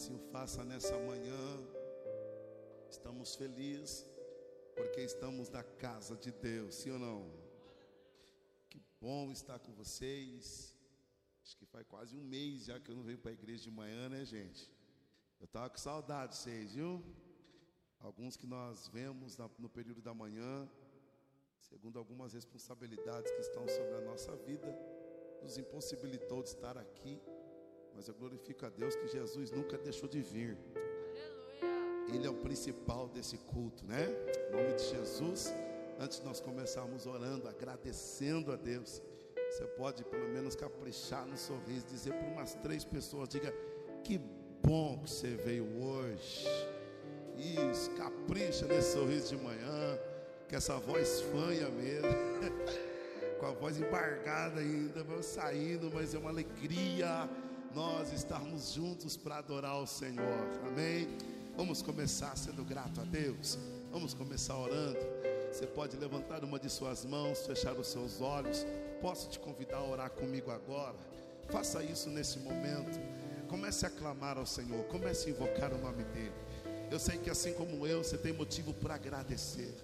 Assim o faça nessa manhã. Estamos felizes porque estamos na casa de Deus, sim ou não? Que bom estar com vocês. Acho que faz quase um mês já que eu não venho para a igreja de manhã, né, gente? Eu estava com saudade de vocês, viu? Alguns que nós vemos no período da manhã, segundo algumas responsabilidades que estão sobre a nossa vida, nos impossibilitou de estar aqui. Mas eu glorifico a Deus que Jesus nunca deixou de vir. Ele é o principal desse culto, né? Em nome de Jesus. Antes de nós começarmos orando, agradecendo a Deus, você pode pelo menos caprichar no sorriso, dizer para umas três pessoas: diga, que bom que você veio hoje. Isso, capricha nesse sorriso de manhã, que essa voz fanha mesmo, com a voz embargada ainda, vamos saindo, mas é uma alegria nós estarmos juntos para adorar o Senhor, amém? Vamos começar sendo grato a Deus, vamos começar orando. Você pode levantar uma de suas mãos, fechar os seus olhos. Posso te convidar a orar comigo agora? Faça isso nesse momento. Comece a clamar ao Senhor, comece a invocar o nome dEle. Eu sei que assim como eu, você tem motivo para agradecer.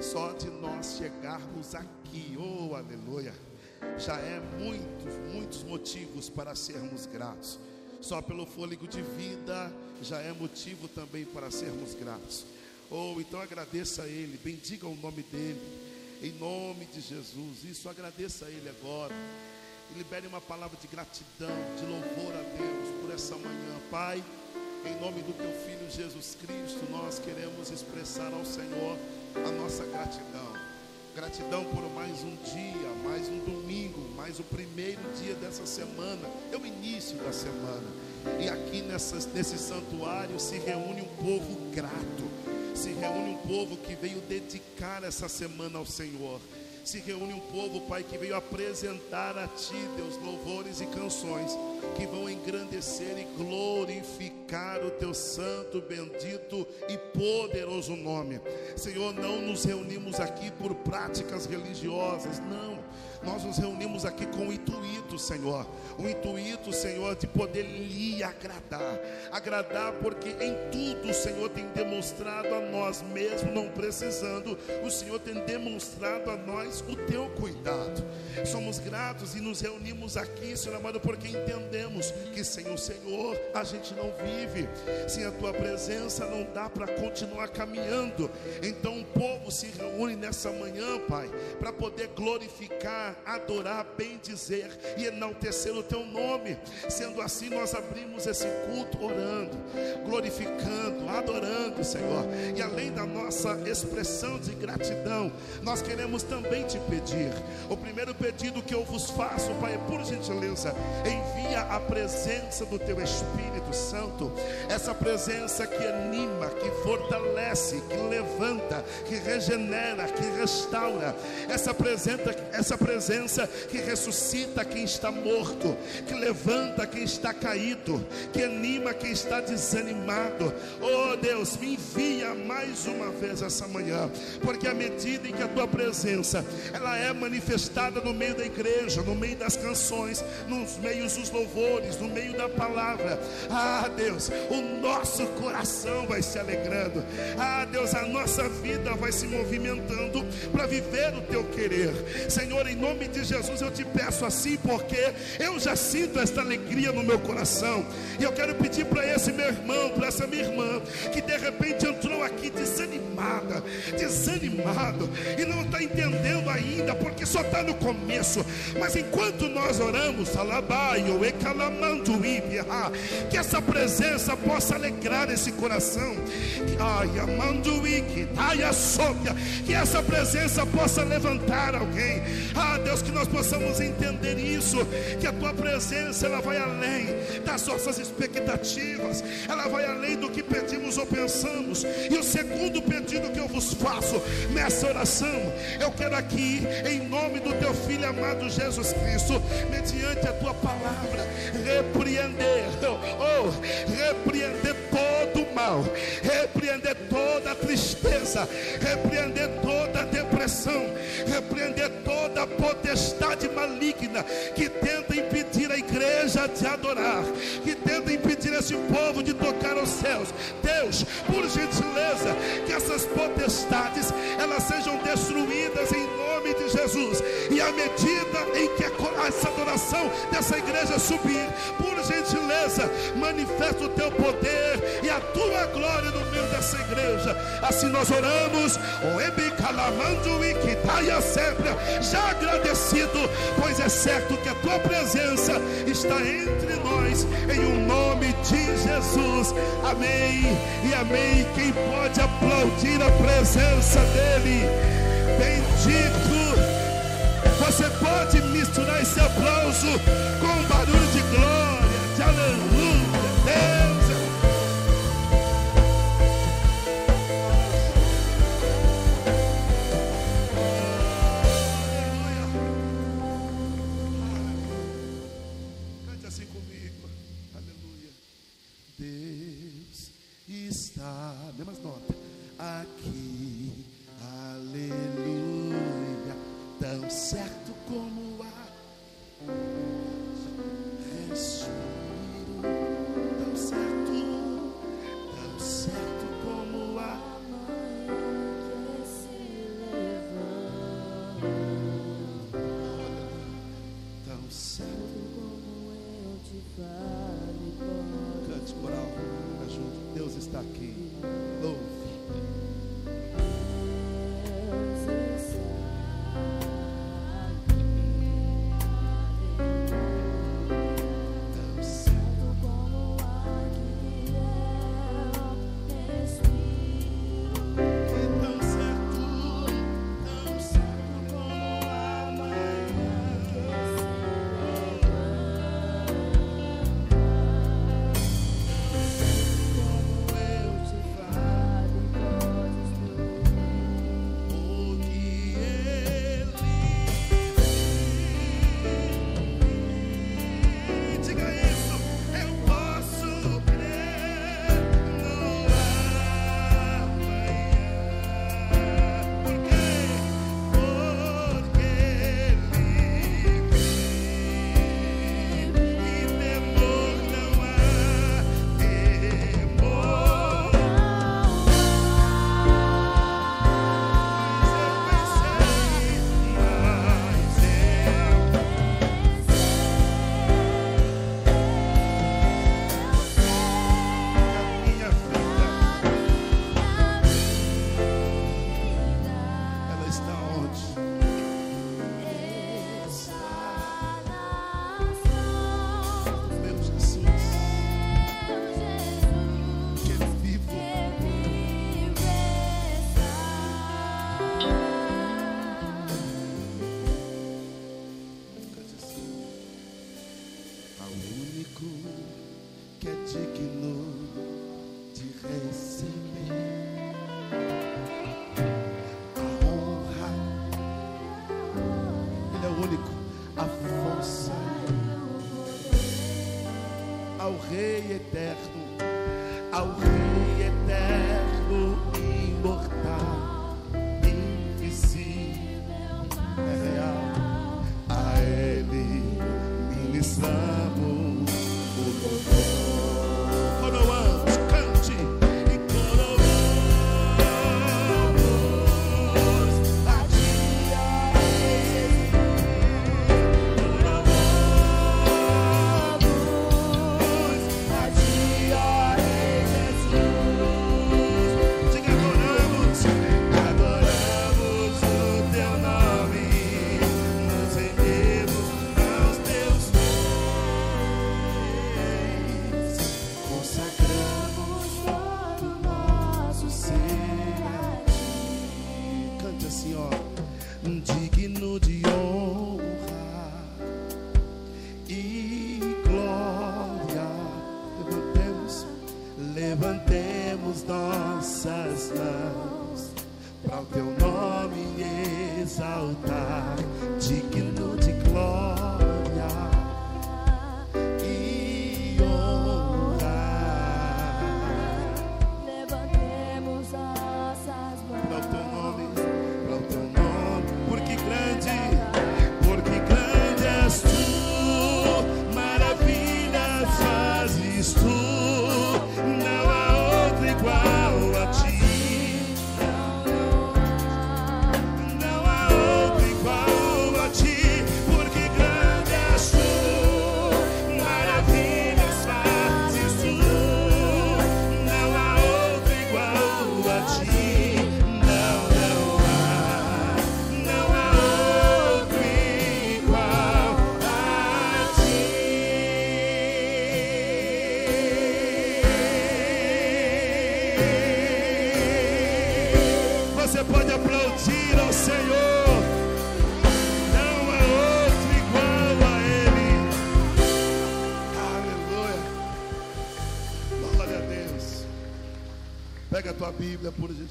Só de nós chegarmos aqui, oh aleluia, já é muitos, muitos motivos para sermos gratos. Só pelo fôlego de vida já é motivo também para sermos gratos. Ou oh, então agradeça a Ele, bendiga o nome dEle, em nome de Jesus. Isso, agradeça a Ele agora. E libere uma palavra de gratidão, de louvor a Deus por essa manhã, Pai. Em nome do Teu Filho Jesus Cristo, nós queremos expressar ao Senhor a nossa gratidão. Gratidão por mais um dia, mais um domingo, mais o primeiro dia dessa semana, é o início da semana. E aqui nessas, nesse santuário se reúne um povo grato, se reúne um povo que veio dedicar essa semana ao Senhor. Se reúne um povo, Pai, que veio apresentar a Ti, Deus, louvores e canções que vão engrandecer e glorificar o Teu santo, bendito e poderoso nome. Senhor, não nos reunimos aqui por práticas religiosas, não. Nós nos reunimos aqui com o intuito, Senhor. O intuito, Senhor, de poder lhe agradar. Agradar porque em tudo o Senhor tem demonstrado a nós, mesmo não precisando, o Senhor tem demonstrado a nós o teu cuidado. Somos gratos e nos reunimos aqui, Senhor amado, porque entendemos que sem o Senhor a gente não vive. Sem a tua presença não dá para continuar caminhando. Então o povo se reúne nessa manhã, Pai, para poder glorificar, adorar, bendizer e enaltecer o teu nome. Sendo assim, nós abrimos esse culto orando, glorificando, adorando, Senhor. E além da nossa expressão de gratidão, nós queremos também te pedir. O primeiro pedido que eu vos faço, Pai, por gentileza, envia a presença do teu Espírito Santo, essa presença que anima, que fortalece, que levanta, que regenera, que restaura, essa presença, essa presença que ressuscita quem está morto, que levanta quem está caído, que anima quem está desanimado. Oh Deus, me envia mais uma vez essa manhã, porque à medida em que a tua presença ela é manifestada no meio da igreja, no meio das canções, nos meios dos louvores, no meio da palavra. Ah, Deus, o nosso coração vai se alegrando. Ah, Deus, a nossa vida vai se movimentando para viver o teu querer. Senhor, em nome de Jesus, eu te peço assim, porque eu já sinto esta alegria no meu coração. E eu quero pedir para esse meu irmão, para essa minha irmã, que de repente entrou aqui desanimada, desanimado, e não está entendendo ainda, porque só está no começo. Mas enquanto nós oramos, alabaio, que essa presença possa alegrar esse coração. Que essa presença possa levantar alguém. Ah, Deus, que nós possamos entender isso. Que a tua presença ela vai além das nossas expectativas, ela vai além do que pedimos ou pensamos. E o segundo pedido que eu vos faço nessa oração, eu quero aqui, em nome do teu filho amado Jesus Cristo, mediante a tua palavra, repreender, oh, repreender todo o mal, repreender toda a tristeza, repreender toda a depressão, repreender toda a potestade maligna que tenta impedir a igreja te adorar, que tenta impedir esse povo de tocar os céus. Deus, por gentileza, que essas potestades elas sejam destruídas em nome de Jesus. E à medida em que essa adoração dessa igreja subir, por gentileza, manifesta o teu poder e a tua glória no meio dessa igreja. Assim nós oramos, o Ebicalamando e Kitaia sempre, já agradecido, pois é certo que a tua presença está entre nós, em um nome de Jesus. Amém e amém. Quem pode aplaudir a presença dEle? Bendito. Você pode misturar esse aplauso com barulho de glória, de aleluia.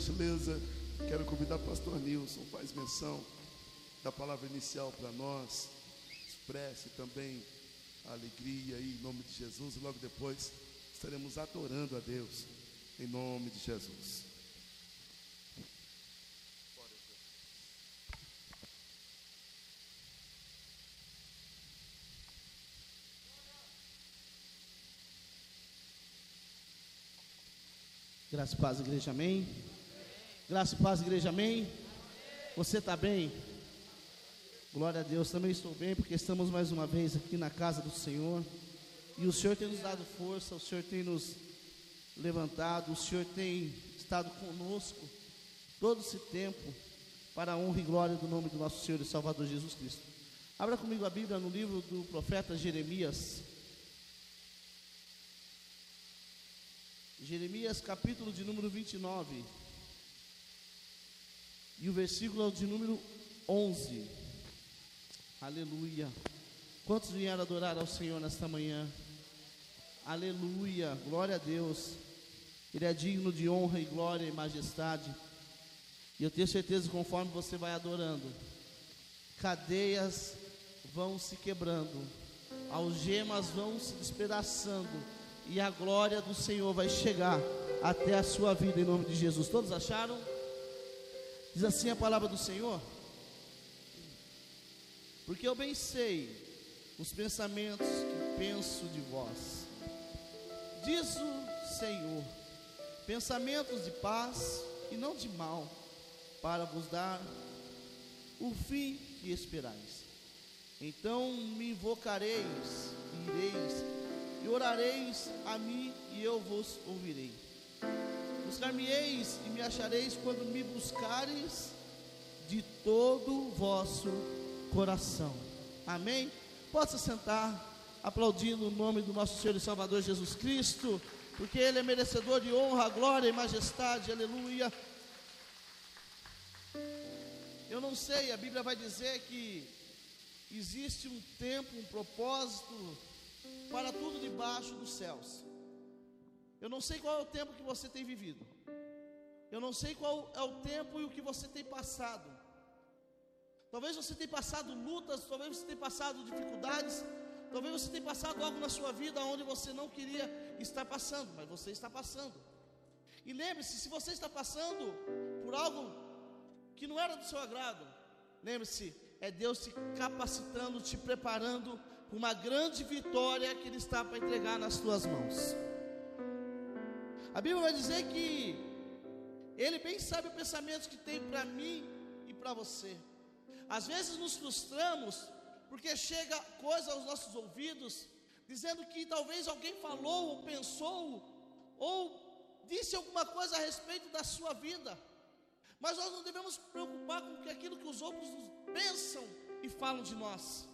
Gentileza. Quero convidar o pastor Nilson, faz menção da palavra inicial para nós. Expresse também a alegria em nome de Jesus. E logo depois estaremos adorando a Deus, em nome de Jesus. Graça e paz, igreja, amém. Graça e paz, igreja, amém. Você está bem? Glória a Deus, também estou bem, porque estamos mais uma vez aqui na casa do Senhor. E o Senhor tem nos dado força, o Senhor tem nos levantado, o Senhor tem estado conosco todo esse tempo, para a honra e glória do nome do nosso Senhor e Salvador Jesus Cristo. Abra comigo a Bíblia no livro do profeta Jeremias. Jeremias capítulo de número 29. E o versículo é de número 11. Aleluia. Quantos vieram adorar ao Senhor nesta manhã? Aleluia. Glória a Deus. Ele é digno de honra e glória e majestade. E eu tenho certeza conforme você vai adorando, cadeias vão se quebrando, algemas vão se despedaçando e a glória do Senhor vai chegar até a sua vida em nome de Jesus. Todos acharam? Diz assim a palavra do Senhor: Porque eu bem sei os pensamentos que penso de vós, diz o Senhor, pensamentos de paz e não de mal, para vos dar o fim que esperais. Então me invocareis ireis e orareis a mim e eu vos ouvirei. Buscar-me-eis e me achareis quando me buscareis de todo o vosso coração. Amém? Possa sentar, aplaudindo o nome do nosso Senhor e Salvador Jesus Cristo, porque Ele é merecedor de honra, glória e majestade, aleluia. Eu não sei, a Bíblia vai dizer que existe um tempo, um propósito para tudo debaixo dos céus. Eu não sei qual é o tempo que você tem vivido. Eu não sei qual é o tempo e o que você tem passado. Talvez você tenha passado lutas, talvez você tenha passado dificuldades, talvez você tenha passado algo na sua vida onde você não queria estar passando, mas você está passando. E lembre-se, se você está passando por algo que não era do seu agrado, lembre-se, é Deus te capacitando, te preparando uma grande vitória que Ele está para entregar nas tuas mãos. A Bíblia vai dizer que Ele bem sabe o pensamento que tem para mim e para você. Às vezes nos frustramos porque chega coisa aos nossos ouvidos dizendo que talvez alguém falou ou pensou ou disse alguma coisa a respeito da sua vida. Mas nós não devemos preocupar com aquilo que os outros pensam e falam de nós.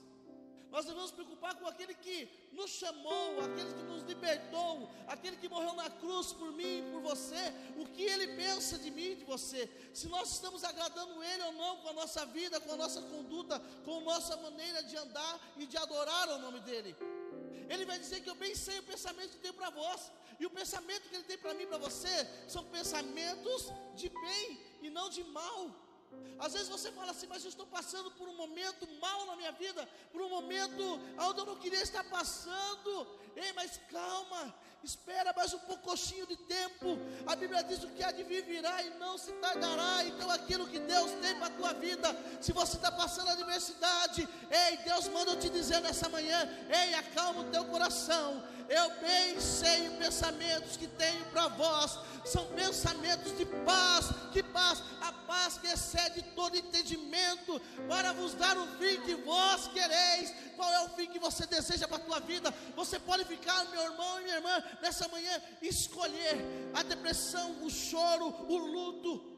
Nós devemos preocupar com aquele que nos chamou, aquele que nos libertou, aquele que morreu na cruz por mim e por você, o que ele pensa de mim e de você. Se nós estamos agradando ele ou não com a nossa vida, com a nossa conduta, com a nossa maneira de andar e de adorar o nome dele. Ele vai dizer que eu bem sei o pensamento que tem para vós, e o pensamento que ele tem para mim e para você são pensamentos de bem e não de mal. Às vezes você fala assim, mas eu estou passando por um momento mal na minha vida, por um momento onde eu não queria estar passando. Ei, mas calma, espera mais um pouquinho de tempo. A Bíblia diz o que há de vir virá e não se tardará. Então, aquilo que Deus tem para a tua vida, se você está passando adversidade, ei, Deus manda eu te dizer nessa manhã: ei, acalma o teu coração. Eu bem sei os pensamentos que tenho para vós, são pensamentos de paz, que paz, a paz que excede todo entendimento, para vos dar o fim que vós quereis. Qual é o fim que você deseja para a tua vida? Você pode ficar, meu irmão e minha irmã, nessa manhã, escolher a depressão, o choro, o luto,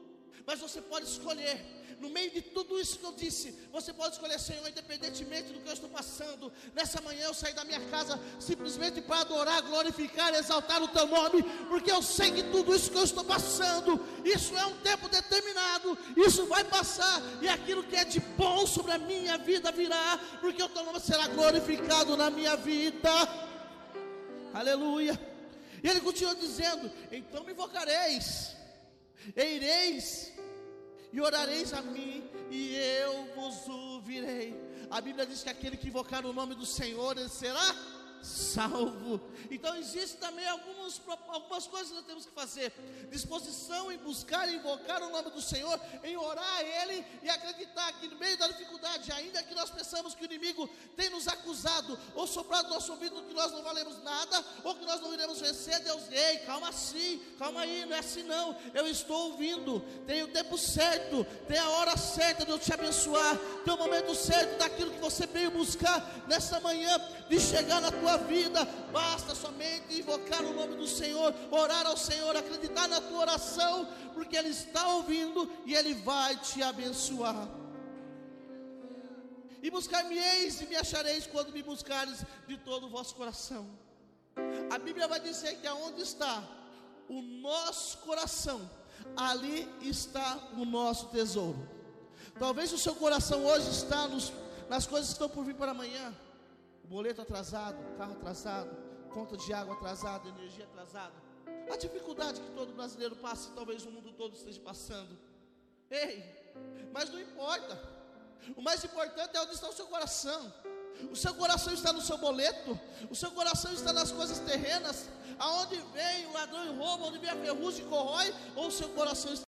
mas você pode escolher no meio de tudo isso que eu disse, você pode escolher, Senhor, independentemente do que eu estou passando. Nessa manhã eu saí da minha casa simplesmente para adorar, glorificar, exaltar o teu nome, porque eu sei que tudo isso que eu estou passando, isso é um tempo determinado, isso vai passar, e aquilo que é de bom sobre a minha vida virá, porque o teu nome será glorificado na minha vida. Aleluia. E ele continua dizendo: Então me invocareis Eireis e orareis a mim, e eu vos ouvirei. A Bíblia diz que aquele que invocar o nome do Senhor, ele será salvo. Então existe também algumas, algumas coisas que nós temos que fazer: disposição em buscar invocar o nome do Senhor, em orar a Ele e acreditar que no meio da dificuldade, ainda que nós pensamos que o inimigo tem nos acusado ou soprado nosso ouvido que nós não valemos nada, ou que nós não iremos vencer, Deus, ei, calma assim, calma aí, não é assim não. Eu estou ouvindo, tem o tempo certo, tem a hora certa de eu te abençoar, tem o momento certo daquilo que você veio buscar nessa manhã, de chegar na tua vida, basta somente invocar o nome do Senhor, orar ao Senhor, acreditar na tua oração, porque Ele está ouvindo e Ele vai te abençoar. E buscar-me-eis e me achareis quando me buscares de todo o vosso coração. A Bíblia vai dizer que aonde está o nosso coração, ali está o nosso tesouro. Talvez o seu coração hoje está nos, nas coisas que estão por vir para amanhã boleto atrasado, carro atrasado, conta de água atrasada, energia atrasada. A dificuldade que todo brasileiro passa, talvez o mundo todo esteja passando. Ei, mas não importa. O mais importante é onde está o seu coração. O seu coração está no seu boleto, o seu coração está nas coisas terrenas, aonde vem o ladrão e rouba, onde vem a ferrugem e corrói, ou o seu coração está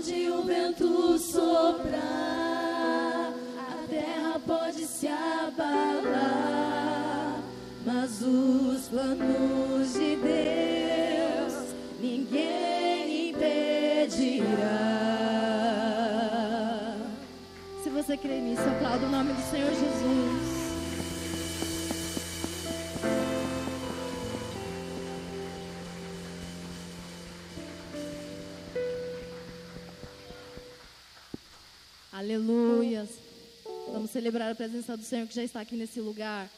Pode o vento soprar, a terra pode se abalar, mas os planos de Deus ninguém impedirá. Se você crê nisso, aplauda o nome do Senhor Jesus. Aleluias. Vamos celebrar a presença do Senhor que já está aqui nesse lugar.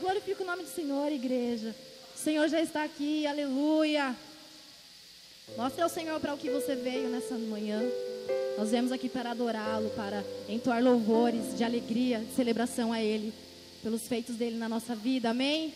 Glorifica o nome do Senhor, igreja. O Senhor já está aqui, aleluia. Mostre ao Senhor para o que você veio nessa manhã. Nós viemos aqui para adorá-lo, para entoar louvores de alegria, de celebração a Ele, pelos feitos dele na nossa vida, amém?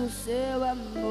do seu amor.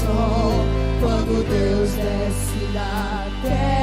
sol quando Deus desce na terra.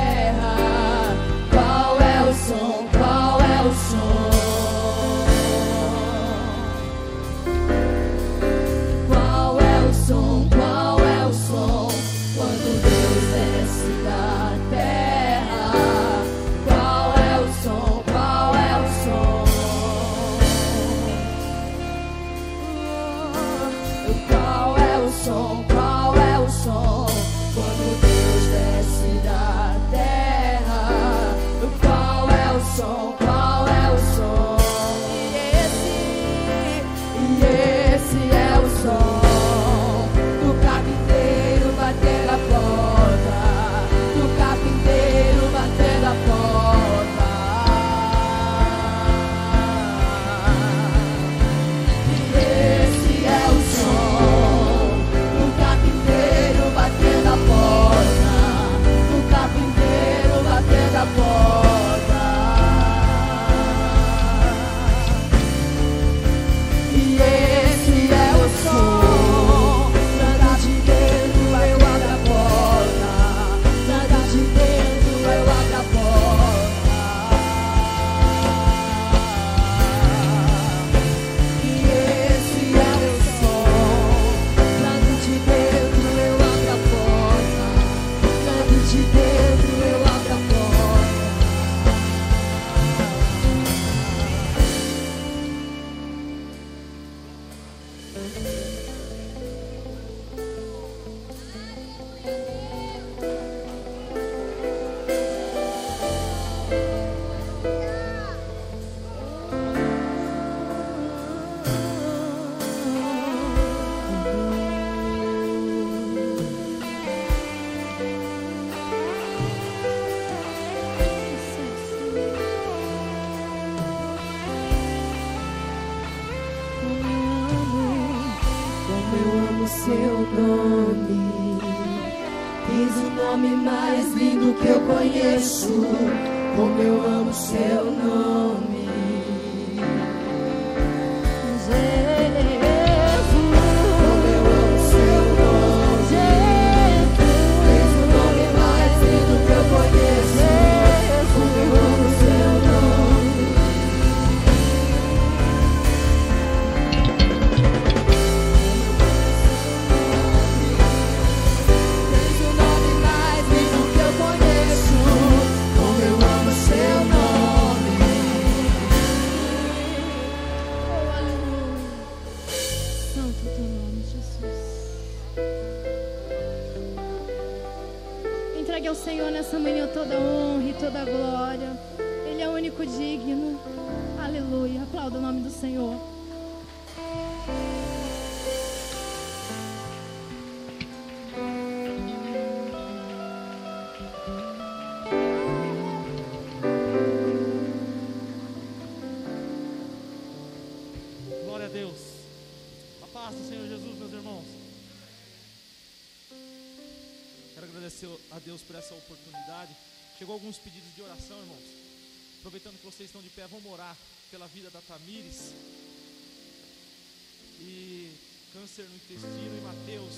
Câncer no intestino e Mateus.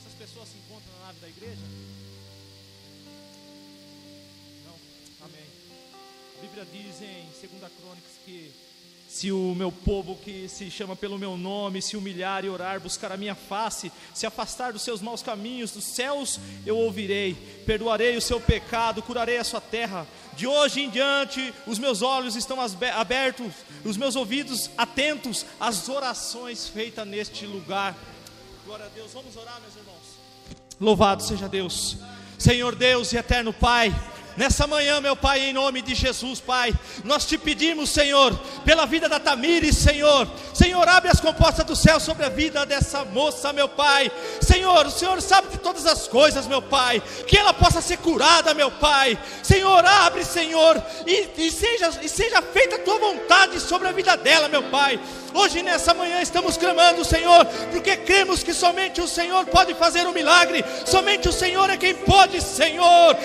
Essas pessoas se encontram na nave da igreja? Não? Amém. A Bíblia diz em 2 Crônicas que se o meu povo que se chama pelo meu nome se humilhar e orar, buscar a minha face, se afastar dos seus maus caminhos, dos céus eu ouvirei, perdoarei o seu pecado, curarei a sua terra. De hoje em diante, os meus olhos estão abertos, os meus ouvidos atentos às orações feitas neste lugar. Glória a Deus, vamos orar, meus irmãos. Louvado seja Deus. Senhor Deus e eterno Pai, nessa manhã, meu Pai, em nome de Jesus, Pai, nós te pedimos, Senhor, pela vida da Tamires, Senhor. Senhor, abre as compostas do céu sobre a vida dessa moça, meu Pai. Senhor, o Senhor sabe de todas as coisas, meu Pai. Que ela possa ser curada, meu Pai. Senhor, abre, Senhor, e, e seja, e seja feita a tua vontade sobre a vida dela, meu Pai. Hoje, nessa manhã, estamos clamando, Senhor, porque cremos que somente o Senhor pode fazer o milagre, somente o Senhor é quem pode, Senhor.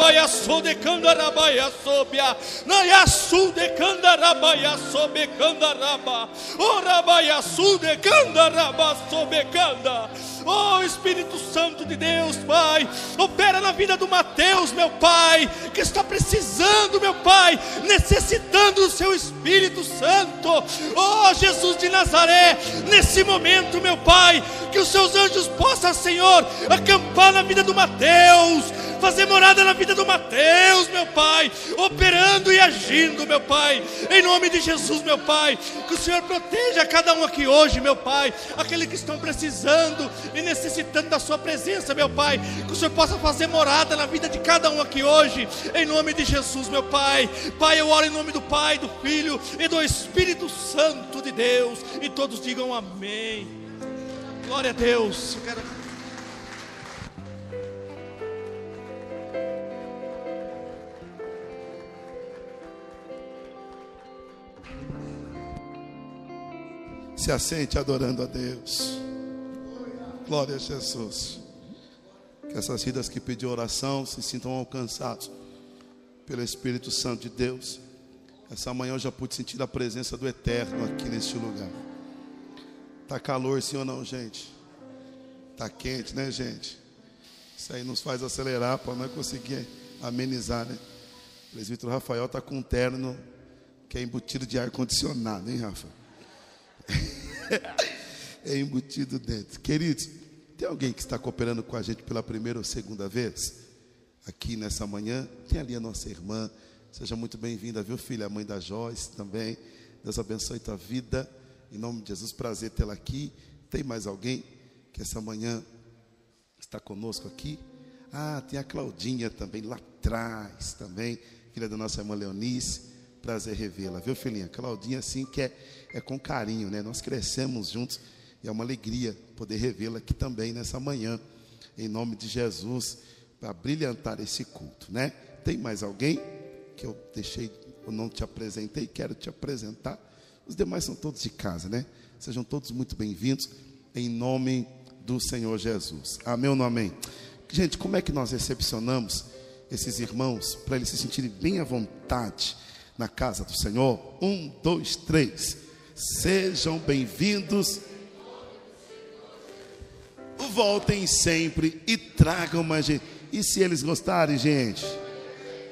Capradarabaia sode candarabaia sobia, nayasu de candarabaia sobe candaraba, orabaia sude candaraba sobe canda. Oh Espírito Santo de Deus, Pai, opera na vida do Mateus, meu Pai, que está precisando, meu Pai, necessitando do Seu Espírito Santo. Oh Jesus de Nazaré, nesse momento, meu Pai, que os Seus anjos possam, Senhor, acampar na vida do Mateus, fazer morada na vida do Mateus, meu Pai, operando e agindo, meu Pai, em nome de Jesus, meu Pai, que o Senhor proteja cada um aqui hoje, meu Pai, aqueles que estão precisando e necessitando da Sua presença, meu Pai, que o Senhor possa fazer morada na vida de cada um aqui hoje, em nome de Jesus, meu Pai. Pai, eu oro em nome do Pai, do Filho e do Espírito Santo de Deus, e todos digam amém. Glória a Deus. Eu quero Se assente adorando a Deus. Glória a Jesus. Que essas vidas que pediram oração se sintam alcançados pelo Espírito Santo de Deus. Essa manhã eu já pude sentir a presença do Eterno aqui neste lugar. Tá calor, sim ou não, gente? Tá quente, né, gente? Isso aí nos faz acelerar para nós conseguir amenizar, né? O presbítero Rafael tá com um terno que é embutido de ar condicionado, hein, Rafa? é embutido dentro. Queridos, tem alguém que está cooperando com a gente pela primeira ou segunda vez? Aqui nessa manhã, tem ali a nossa irmã. Seja muito bem-vinda, viu, filha? A mãe da Joyce também. Deus abençoe tua vida. Em nome de Jesus, prazer tê-la aqui. Tem mais alguém que essa manhã está conosco aqui? Ah, tem a Claudinha também, lá atrás também, filha da nossa irmã Leonice. Prazer revê-la, viu, filhinha? Claudinha, assim, que é, é com carinho, né? Nós crescemos juntos e é uma alegria poder revê-la aqui também nessa manhã, em nome de Jesus, para brilhantar esse culto, né? Tem mais alguém que eu deixei, eu não te apresentei, quero te apresentar. Os demais são todos de casa, né? Sejam todos muito bem-vindos, em nome do Senhor Jesus. Amém ou não amém? Gente, como é que nós recepcionamos esses irmãos para eles se sentirem bem à vontade na casa do Senhor? Um, dois, três. Sejam bem-vindos. Voltem sempre e tragam mais gente. E se eles gostarem, gente?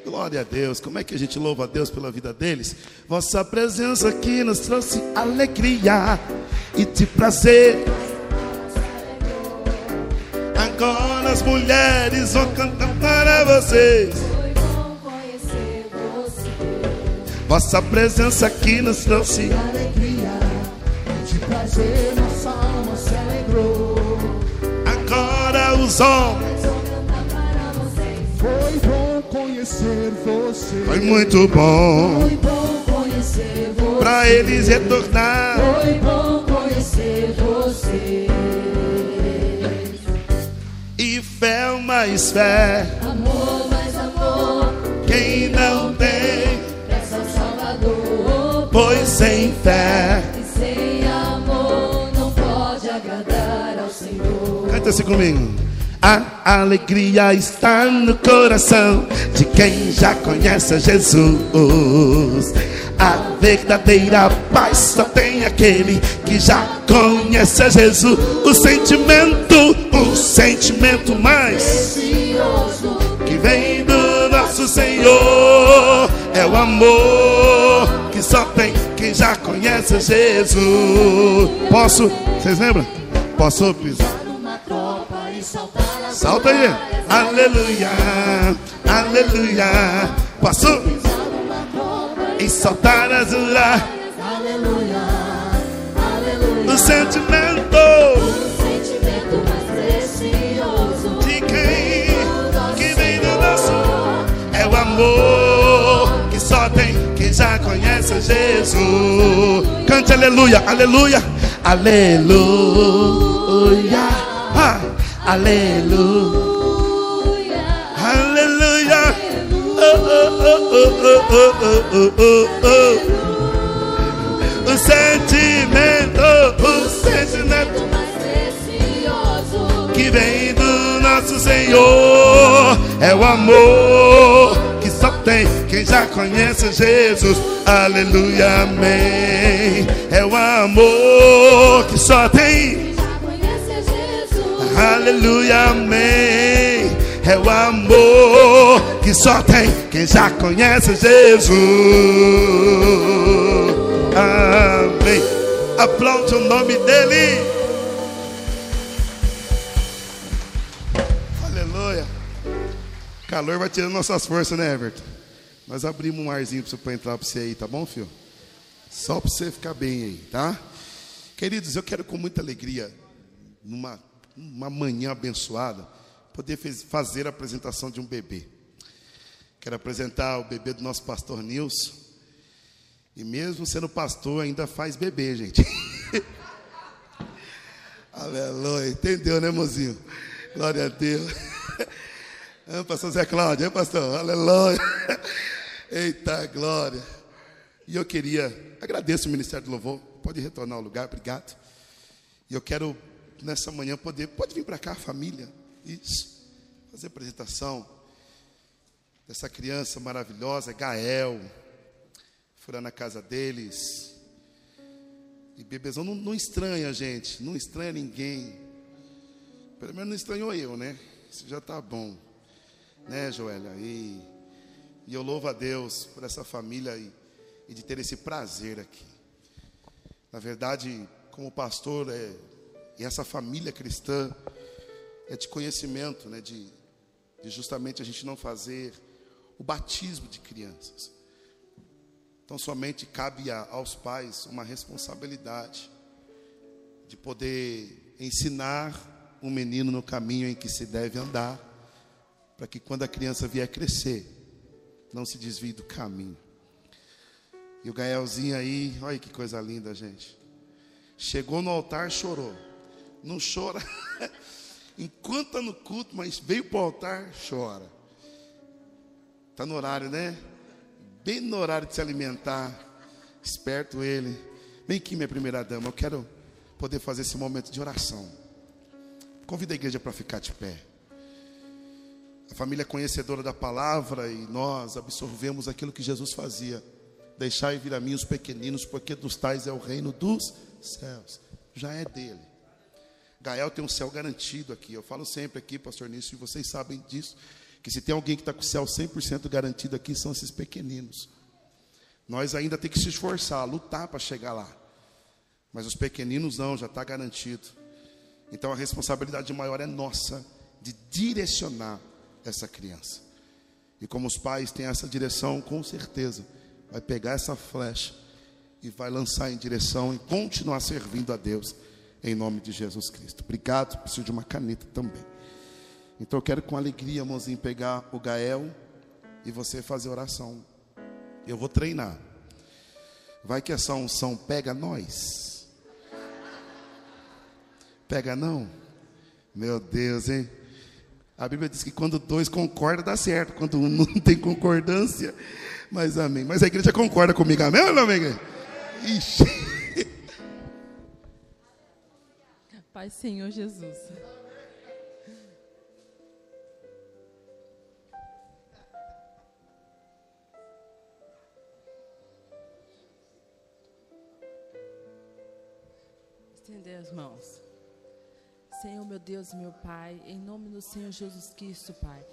Glória a Deus. Como é que a gente louva a Deus pela vida deles? Vossa presença aqui nos trouxe alegria e de prazer. Agora as mulheres vão cantar para vocês. Vossa presença aqui nos trouxe. Alegria, prazer, nossa alma se alegrou. Agora os homens. Foi bom conhecer você. Foi muito bom Foi bom conhecer você. para eles retornar. Foi bom conhecer você. E fé mais fé. Amor, mais amor. Quem não tem, Peça ao Salvador. pois sem fé. Assim comigo. A alegria está no coração de quem já conhece Jesus. A verdadeira paz só tem aquele que já conhece Jesus. O sentimento, o sentimento mais que vem do nosso Senhor é o amor que só tem quem já conhece Jesus. Posso? Vocês lembram? Posso pisar? Salta aí. Aleluia, aleluia. Tropa e soltar as lá Aleluia, aleluia. o sentimento O sentimento mais precioso de quem que vem do nosso é o amor que só tem quem já conhece Jesus. Cante aleluia, aleluia, aleluia, ah, Aleluia. Aleluia. O sentimento, o sentimento mais precioso que vem do nosso Senhor é o amor que só tem quem já conhece Jesus. Aleluia, amém. É o amor que só tem Aleluia, amém. É o amor que só tem quem já conhece Jesus. Amém. Aplaude o nome dele. Aleluia. Calor vai tirando nossas forças, né, Everton? Nós abrimos um arzinho para entrar para você aí, tá bom, filho? Só para você ficar bem aí, tá? Queridos, eu quero com muita alegria, numa uma manhã abençoada, poder fazer a apresentação de um bebê. Quero apresentar o bebê do nosso pastor Nilson. E mesmo sendo pastor, ainda faz bebê, gente. Aleluia. Entendeu, né, mozinho? Glória a Deus. Ah, pastor Zé Cláudio, hein, pastor? Aleluia. Eita, glória. E eu queria, agradeço o Ministério do Louvor, pode retornar ao lugar, obrigado. E eu quero, nessa manhã, poder, pode vir para cá, família, isso, fazer a apresentação dessa criança maravilhosa, Gael. Lá na casa deles. E bebezão não, não estranha, gente, não estranha ninguém. Pelo menos não estranhou eu, né? Isso já tá bom. Né, Joélia? E, e eu louvo a Deus por essa família e, e de ter esse prazer aqui. Na verdade, como pastor, é, e essa família cristã é de conhecimento, né? De, de justamente a gente não fazer o batismo de crianças. Então, somente cabe a, aos pais uma responsabilidade de poder ensinar o menino no caminho em que se deve andar, para que quando a criança vier crescer, não se desvie do caminho. E o Gaelzinho aí, olha que coisa linda, gente. Chegou no altar, chorou. Não chora enquanto está no culto, mas veio para o altar, chora. Está no horário, né? Bem no horário de se alimentar. Esperto ele. Vem aqui, minha primeira dama. Eu quero poder fazer esse momento de oração. Convida a igreja para ficar de pé. A família é conhecedora da palavra e nós absorvemos aquilo que Jesus fazia. Deixai vir a mim os pequeninos, porque dos tais é o reino dos céus. Já é dele. Gael tem um céu garantido aqui. Eu falo sempre aqui, pastor Nício, e vocês sabem disso, que se tem alguém que está com o céu 100% garantido aqui, são esses pequeninos. Nós ainda temos que se esforçar, lutar para chegar lá. Mas os pequeninos não, já está garantido. Então a responsabilidade maior é nossa de direcionar essa criança. E como os pais têm essa direção, com certeza, vai pegar essa flecha e vai lançar em direção e continuar servindo a Deus em nome de Jesus Cristo. Obrigado, preciso de uma caneta também. Então eu quero com alegria, irmãozinho, pegar o Gael e você fazer oração. Eu vou treinar. Vai que essa unção pega nós. Pega não? Meu Deus, hein? A Bíblia diz que quando dois concordam, dá certo. Quando um não tem concordância, mas amém. Mas a igreja concorda comigo, amém ou não, amém? Ixi. Pai Senhor Jesus. Estender as mãos. Senhor, meu Deus, meu Pai, em nome do Senhor Jesus Cristo, Pai.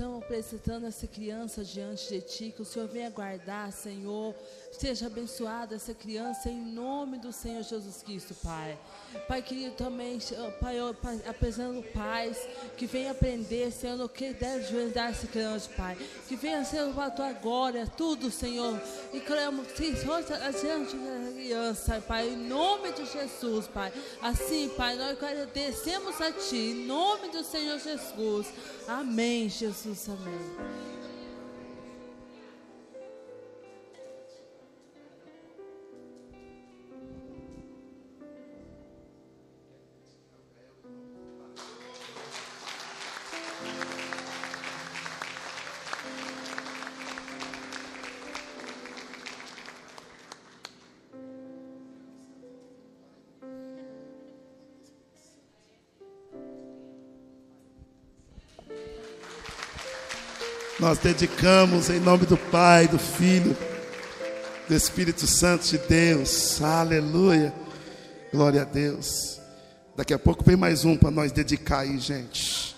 Estamos apresentando essa criança diante de Ti, que o Senhor venha guardar, Senhor. Seja abençoada essa criança em nome do Senhor Jesus Cristo, Pai. Pai querido, também, Pai, pai apresentando pais que venham aprender, Senhor, no que deve ajudar essa criança, Pai. Que venha ser a Tua glória, tudo, Senhor. E cremos, Senhor, adiante da criança, Pai, em nome de Jesus, Pai. Assim, Pai, nós agradecemos a Ti, em nome do Senhor Jesus. Amém, Jesus, amém. Nós dedicamos em nome do Pai, do Filho, do Espírito Santo de Deus. Aleluia. Glória a Deus. Daqui a pouco vem mais um para nós dedicar aí, gente.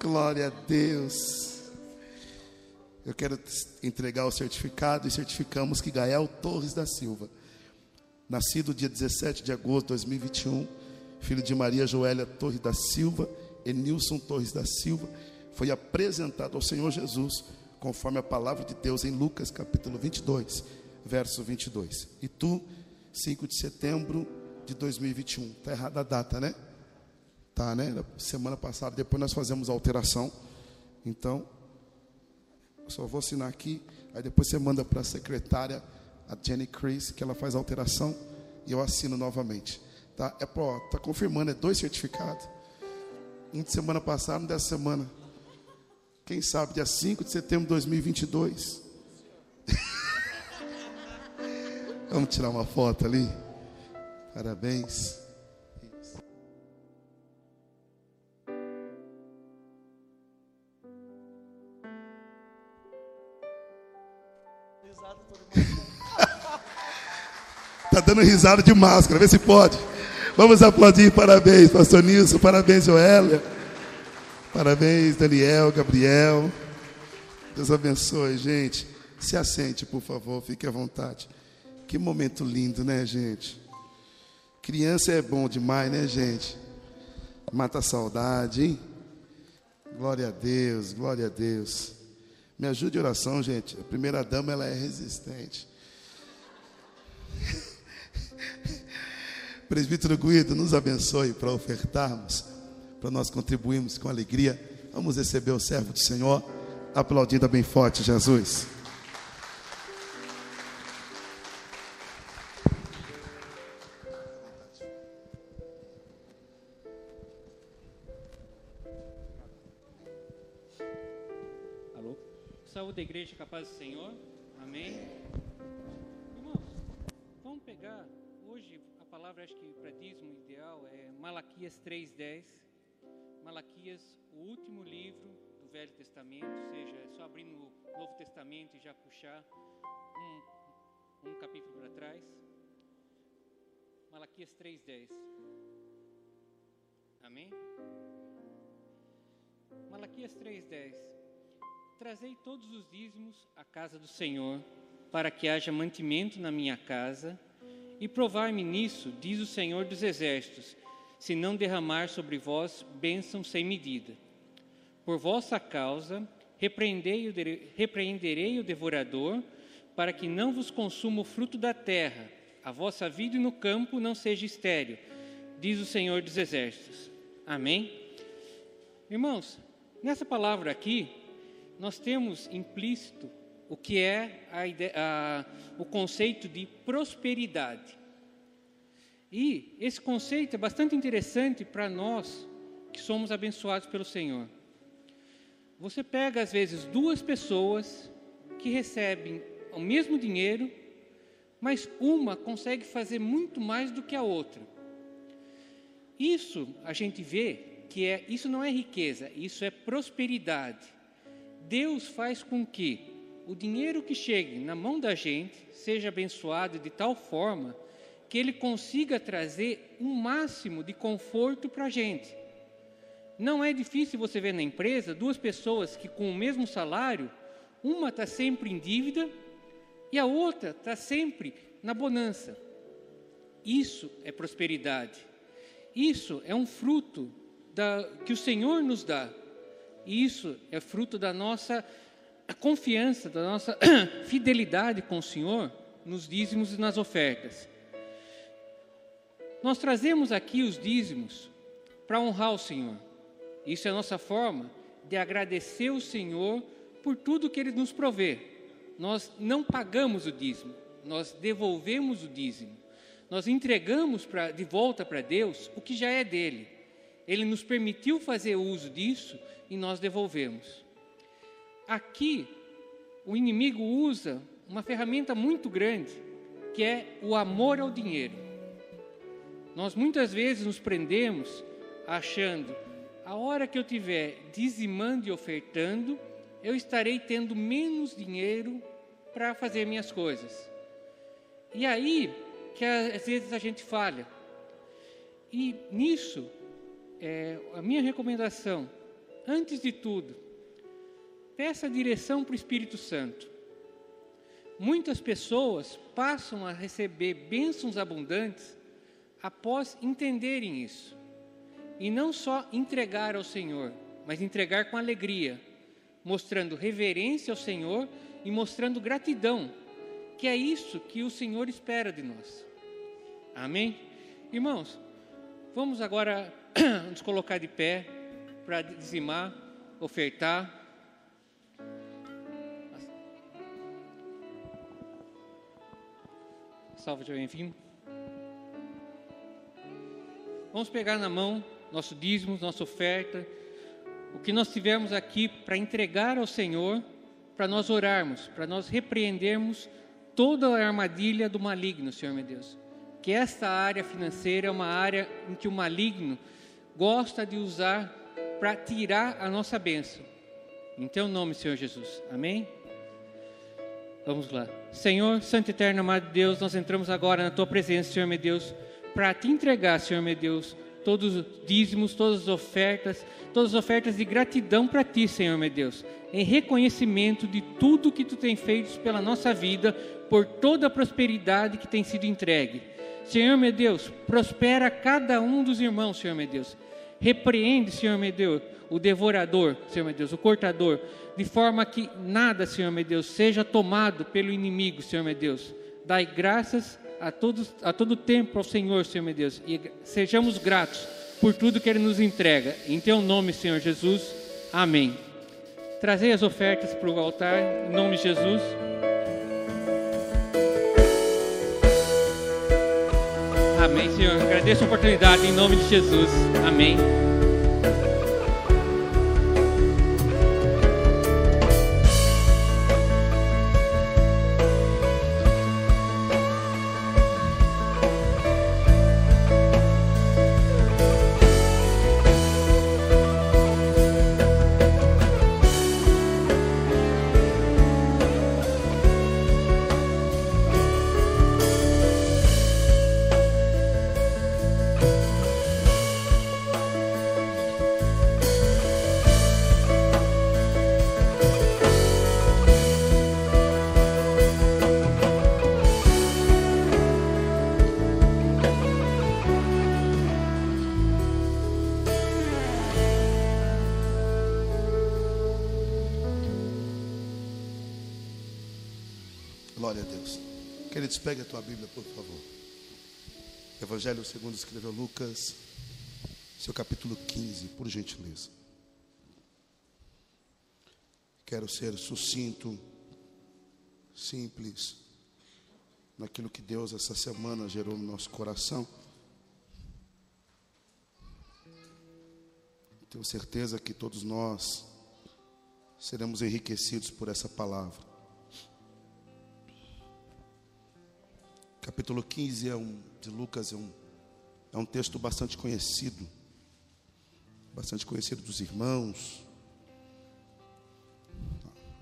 Glória a Deus. Eu quero entregar o certificado e certificamos que Gael Torres da Silva, nascido dia 17 de agosto de 2021, filho de Maria Joélia Torres da Silva, Enilson Torres da Silva, foi apresentado ao Senhor Jesus, conforme a palavra de Deus em Lucas capítulo 22, verso 22. E tu, 5 de setembro de 2021. Está errada a data, né? Tá, né? Semana passada, depois nós fazemos a alteração. Então, só vou assinar aqui. Aí depois você manda para a secretária, a Jenny Chris, que ela faz a alteração. E eu assino novamente. Tá? É para, tá confirmando, é dois certificados. Um de semana passada, um dessa semana. Quem sabe, dia 5 de setembro de 2022. Vamos tirar uma foto ali. Parabéns. Risada todo mundo. Tá dando risada de máscara, vê se pode. Vamos aplaudir, parabéns, pastor Nilson, parabéns, Joélia. Parabéns, Daniel, Gabriel. Deus abençoe, gente. Se assente, por favor, fique à vontade. Que momento lindo, né, gente? Criança é bom demais, né, gente? Mata a saudade, hein? Glória a Deus, glória a Deus. Me ajude em oração, gente. A primeira dama, ela é resistente. Presbítero Guido, nos abençoe para ofertarmos, para nós contribuirmos com alegria. Vamos receber o servo do Senhor, aplaudindo bem forte, Jesus. Alô? Saúde da igreja, capaz do Senhor. Amém. Irmãos, vamos pegar. Hoje a palavra, acho que para dízimo ideal é Malaquias 3:10. Malaquias, o último livro do Velho Testamento, ou seja, é só abrir no Novo Testamento e já puxar um, um capítulo para trás. Malaquias 3:10. Amém? Malaquias 3:10. Trazei todos os dízimos à casa do Senhor, para que haja mantimento na minha casa, e provai-me nisso, diz o Senhor dos Exércitos, se não derramar sobre vós bênção sem medida. Por vossa causa, repreendei o de- repreenderei o devorador, para que não vos consuma o fruto da terra, a vossa vida no campo não seja estéril, diz o Senhor dos Exércitos. Amém? Irmãos, nessa palavra aqui, nós temos implícito o que é a ide- a- o conceito de prosperidade. E esse conceito é bastante interessante para nós que somos abençoados pelo Senhor. Você pega, às vezes, duas pessoas que recebem o mesmo dinheiro, mas uma consegue fazer muito mais do que a outra. Isso a gente vê que é, isso não é riqueza, isso é prosperidade. Deus faz com que o dinheiro que chegue na mão da gente seja abençoado de tal forma que ele consiga trazer um máximo de conforto para a gente. Não é difícil você ver na empresa duas pessoas que com o mesmo salário, uma está sempre em dívida e a outra está sempre na bonança. Isso é prosperidade. Isso é um fruto da, que o Senhor nos dá. Isso é fruto da nossa confiança, da nossa fidelidade com o Senhor nos dízimos e nas ofertas. Nós trazemos aqui os dízimos para honrar o Senhor. Isso é a nossa forma de agradecer o Senhor por tudo que Ele nos provê. Nós não pagamos o dízimo, nós devolvemos o dízimo. Nós entregamos pra, de volta para Deus o que já é dele. Ele nos permitiu fazer uso disso e nós devolvemos. Aqui, o inimigo usa uma ferramenta muito grande, que é o amor ao dinheiro. Nós muitas vezes nos prendemos achando, a hora que eu tiver dizimando e ofertando, eu estarei tendo menos dinheiro para fazer minhas coisas. E aí que às vezes a gente falha. E nisso, é, a minha recomendação, antes de tudo, peça direção para o Espírito Santo. Muitas pessoas passam a receber bênçãos abundantes após entenderem isso. E não só entregar ao Senhor, mas entregar com alegria, mostrando reverência ao Senhor e mostrando gratidão, que é isso que o Senhor espera de nós. Amém? Irmãos, vamos agora nos colocar de pé para dizimar, ofertar. Salve de bem-vindo. Vamos pegar na mão nosso dízimo, nossa oferta, o que nós tivermos aqui para entregar ao Senhor, para nós orarmos, para nós repreendermos toda a armadilha do maligno, Senhor meu Deus. Que esta área financeira é uma área em que o maligno gosta de usar para tirar a nossa bênção. Em teu nome, Senhor Jesus. Amém? Vamos lá. Senhor, Santo Eterno, amado Deus, nós entramos agora na tua presença, Senhor meu Deus, para te entregar, Senhor meu Deus, todos os dízimos, todas as ofertas, todas as ofertas de gratidão para ti, Senhor meu Deus, em reconhecimento de tudo que tu tem feito pela nossa vida, por toda a prosperidade que tem sido entregue. Senhor meu Deus, prospera cada um dos irmãos, Senhor meu Deus. Repreende, Senhor meu Deus, o devorador, Senhor meu Deus, o cortador, de forma que nada, Senhor meu Deus, seja tomado pelo inimigo, Senhor meu Deus. Dai graças a, todos, a todo tempo ao Senhor, Senhor meu Deus, e sejamos gratos por tudo que Ele nos entrega. Em Teu nome, Senhor Jesus. Amém. Trazei as ofertas para o altar, em nome de Jesus. Amém, Senhor. Agradeço a oportunidade em nome de Jesus. Amém. Queridos, pegue a tua Bíblia, por favor. Evangelho segundo escreveu Lucas, seu capítulo 15, por gentileza. Quero ser sucinto, simples, naquilo que Deus essa semana gerou no nosso coração. Tenho certeza que todos nós seremos enriquecidos por essa palavra. Capítulo 15 é um, de Lucas é um, é um texto bastante conhecido, bastante conhecido dos irmãos.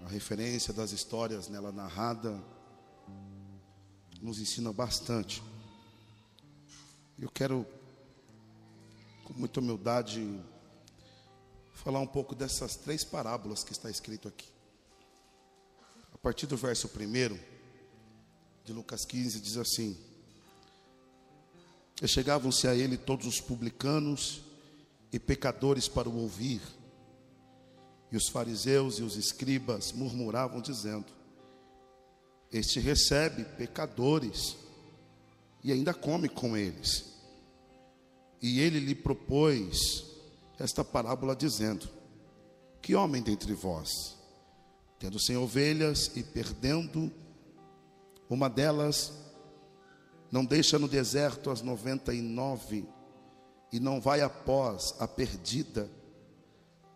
A referência das histórias nela narrada nos ensina bastante. Eu quero, com muita humildade, falar um pouco dessas três parábolas que está escrito aqui. A partir do verso 1 de Lucas 15 diz assim: E chegavam-se a ele todos os publicanos e pecadores para o ouvir. E os fariseus e os escribas murmuravam dizendo: Este recebe pecadores e ainda come com eles. E ele lhe propôs esta parábola dizendo: Que homem dentre vós, tendo sem ovelhas e perdendo uma delas, não deixa no deserto as noventa e nove e não vai após a perdida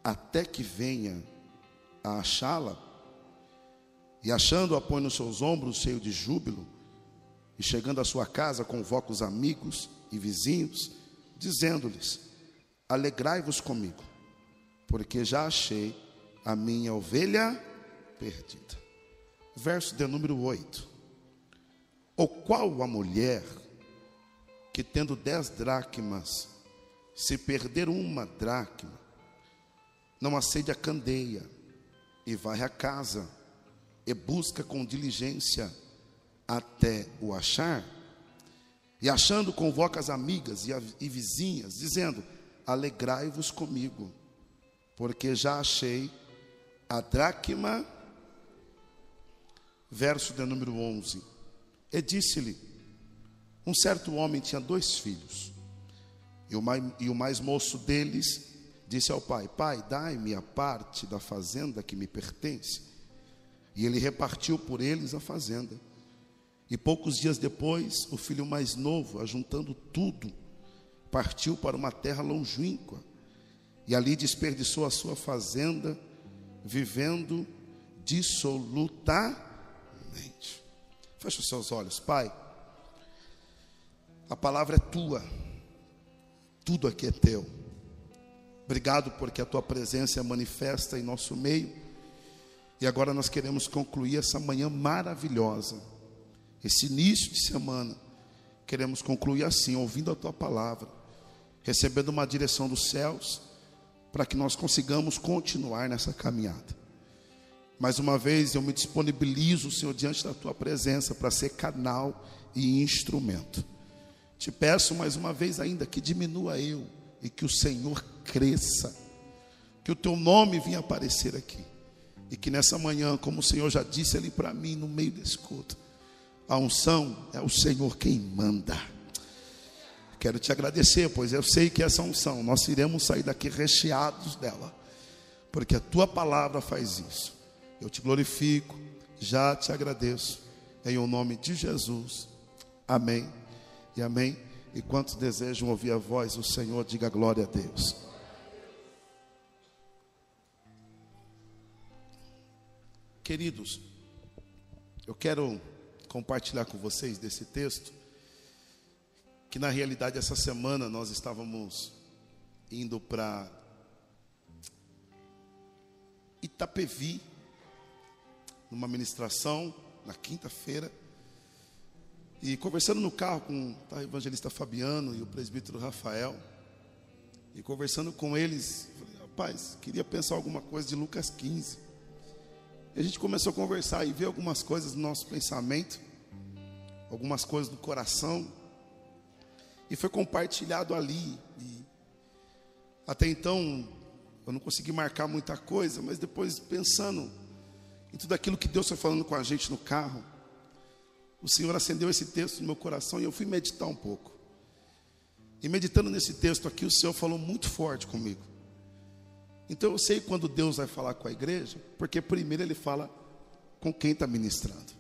até que venha a achá-la? E achando-a, põe nos seus ombros, cheio de júbilo, e chegando à sua casa, convoca os amigos e vizinhos, dizendo-lhes: Alegrai-vos comigo, porque já achei a minha ovelha perdida. Verso de número 8. Ou qual a mulher que tendo dez dracmas, se perder uma dracma, não acende a candeia e vai à casa e busca com diligência até o achar? E achando, convoca as amigas e, a, e vizinhas, dizendo: Alegrai-vos comigo, porque já achei a dracma. Verso de número 11. E disse-lhe: Um certo homem tinha dois filhos, e o, mais, e o mais moço deles disse ao pai: Pai, dai-me a parte da fazenda que me pertence. E ele repartiu por eles a fazenda. E poucos dias depois, o filho mais novo, ajuntando tudo, partiu para uma terra longínqua e ali desperdiçou a sua fazenda, vivendo dissolutamente. Feche os seus olhos, Pai. A palavra é tua, tudo aqui é teu. Obrigado porque a tua presença é manifesta em nosso meio. E agora nós queremos concluir essa manhã maravilhosa, esse início de semana. Queremos concluir assim, ouvindo a tua palavra, recebendo uma direção dos céus, para que nós consigamos continuar nessa caminhada. Mais uma vez eu me disponibilizo, Senhor, diante da tua presença para ser canal e instrumento. Te peço mais uma vez ainda que diminua eu e que o Senhor cresça, que o teu nome venha aparecer aqui. E que nessa manhã, como o Senhor já disse ali para mim no meio desse culto, a unção é o Senhor quem manda. Quero te agradecer, pois eu sei que essa unção nós iremos sair daqui recheados dela, porque a tua palavra faz isso. Eu te glorifico, já te agradeço, em o nome de Jesus. Amém e amém. E quantos desejam ouvir a voz do Senhor, diga glória a Deus. Queridos, eu quero compartilhar com vocês desse texto, que na realidade essa semana nós estávamos indo para Itapevi, numa ministração, na quinta-feira, e conversando no carro com tá, o evangelista Fabiano e o presbítero Rafael, e conversando com eles, falei, rapaz, queria pensar alguma coisa de Lucas 15. E a gente começou a conversar e ver algumas coisas no nosso pensamento, algumas coisas no coração, e foi compartilhado ali. E até então eu não consegui marcar muita coisa, mas depois pensando em tudo aquilo que Deus foi falando com a gente no carro, o Senhor acendeu esse texto no meu coração e eu fui meditar um pouco. E meditando nesse texto aqui, o Senhor falou muito forte comigo. Então eu sei quando Deus vai falar com a igreja, porque primeiro ele fala com quem está ministrando.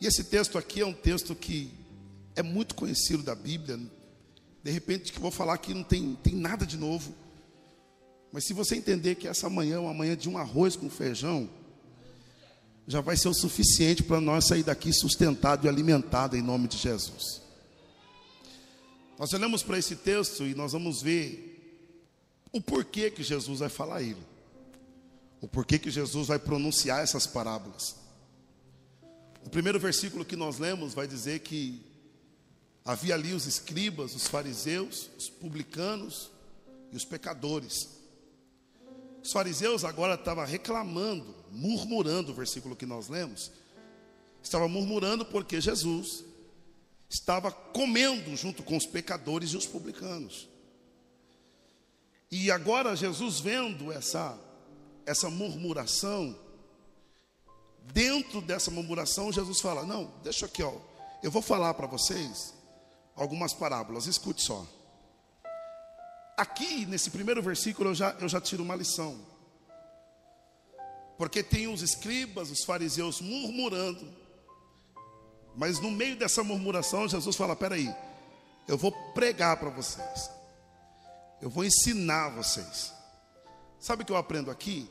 E esse texto aqui é um texto que é muito conhecido da Bíblia. De repente, que eu vou falar aqui não tem, tem nada de novo. Mas se você entender que essa manhã é uma manhã de um arroz com feijão, já vai ser o suficiente para nós sair daqui sustentado e alimentado em nome de Jesus. Nós olhamos para esse texto e nós vamos ver o porquê que Jesus vai falar ele. O porquê que Jesus vai pronunciar essas parábolas. O primeiro versículo que nós lemos vai dizer que havia ali os escribas, os fariseus, os publicanos e os pecadores. Os fariseus agora estavam reclamando, murmurando o versículo que nós lemos. Estava murmurando porque Jesus estava comendo junto com os pecadores e os publicanos. E agora Jesus vendo essa essa murmuração, dentro dessa murmuração Jesus fala: "Não, deixa aqui, ó. Eu vou falar para vocês algumas parábolas. Escute só. Aqui, nesse primeiro versículo, eu já, eu já tiro uma lição. Porque tem os escribas, os fariseus murmurando. Mas no meio dessa murmuração, Jesus fala: peraí, eu vou pregar para vocês. Eu vou ensinar vocês. Sabe o que eu aprendo aqui?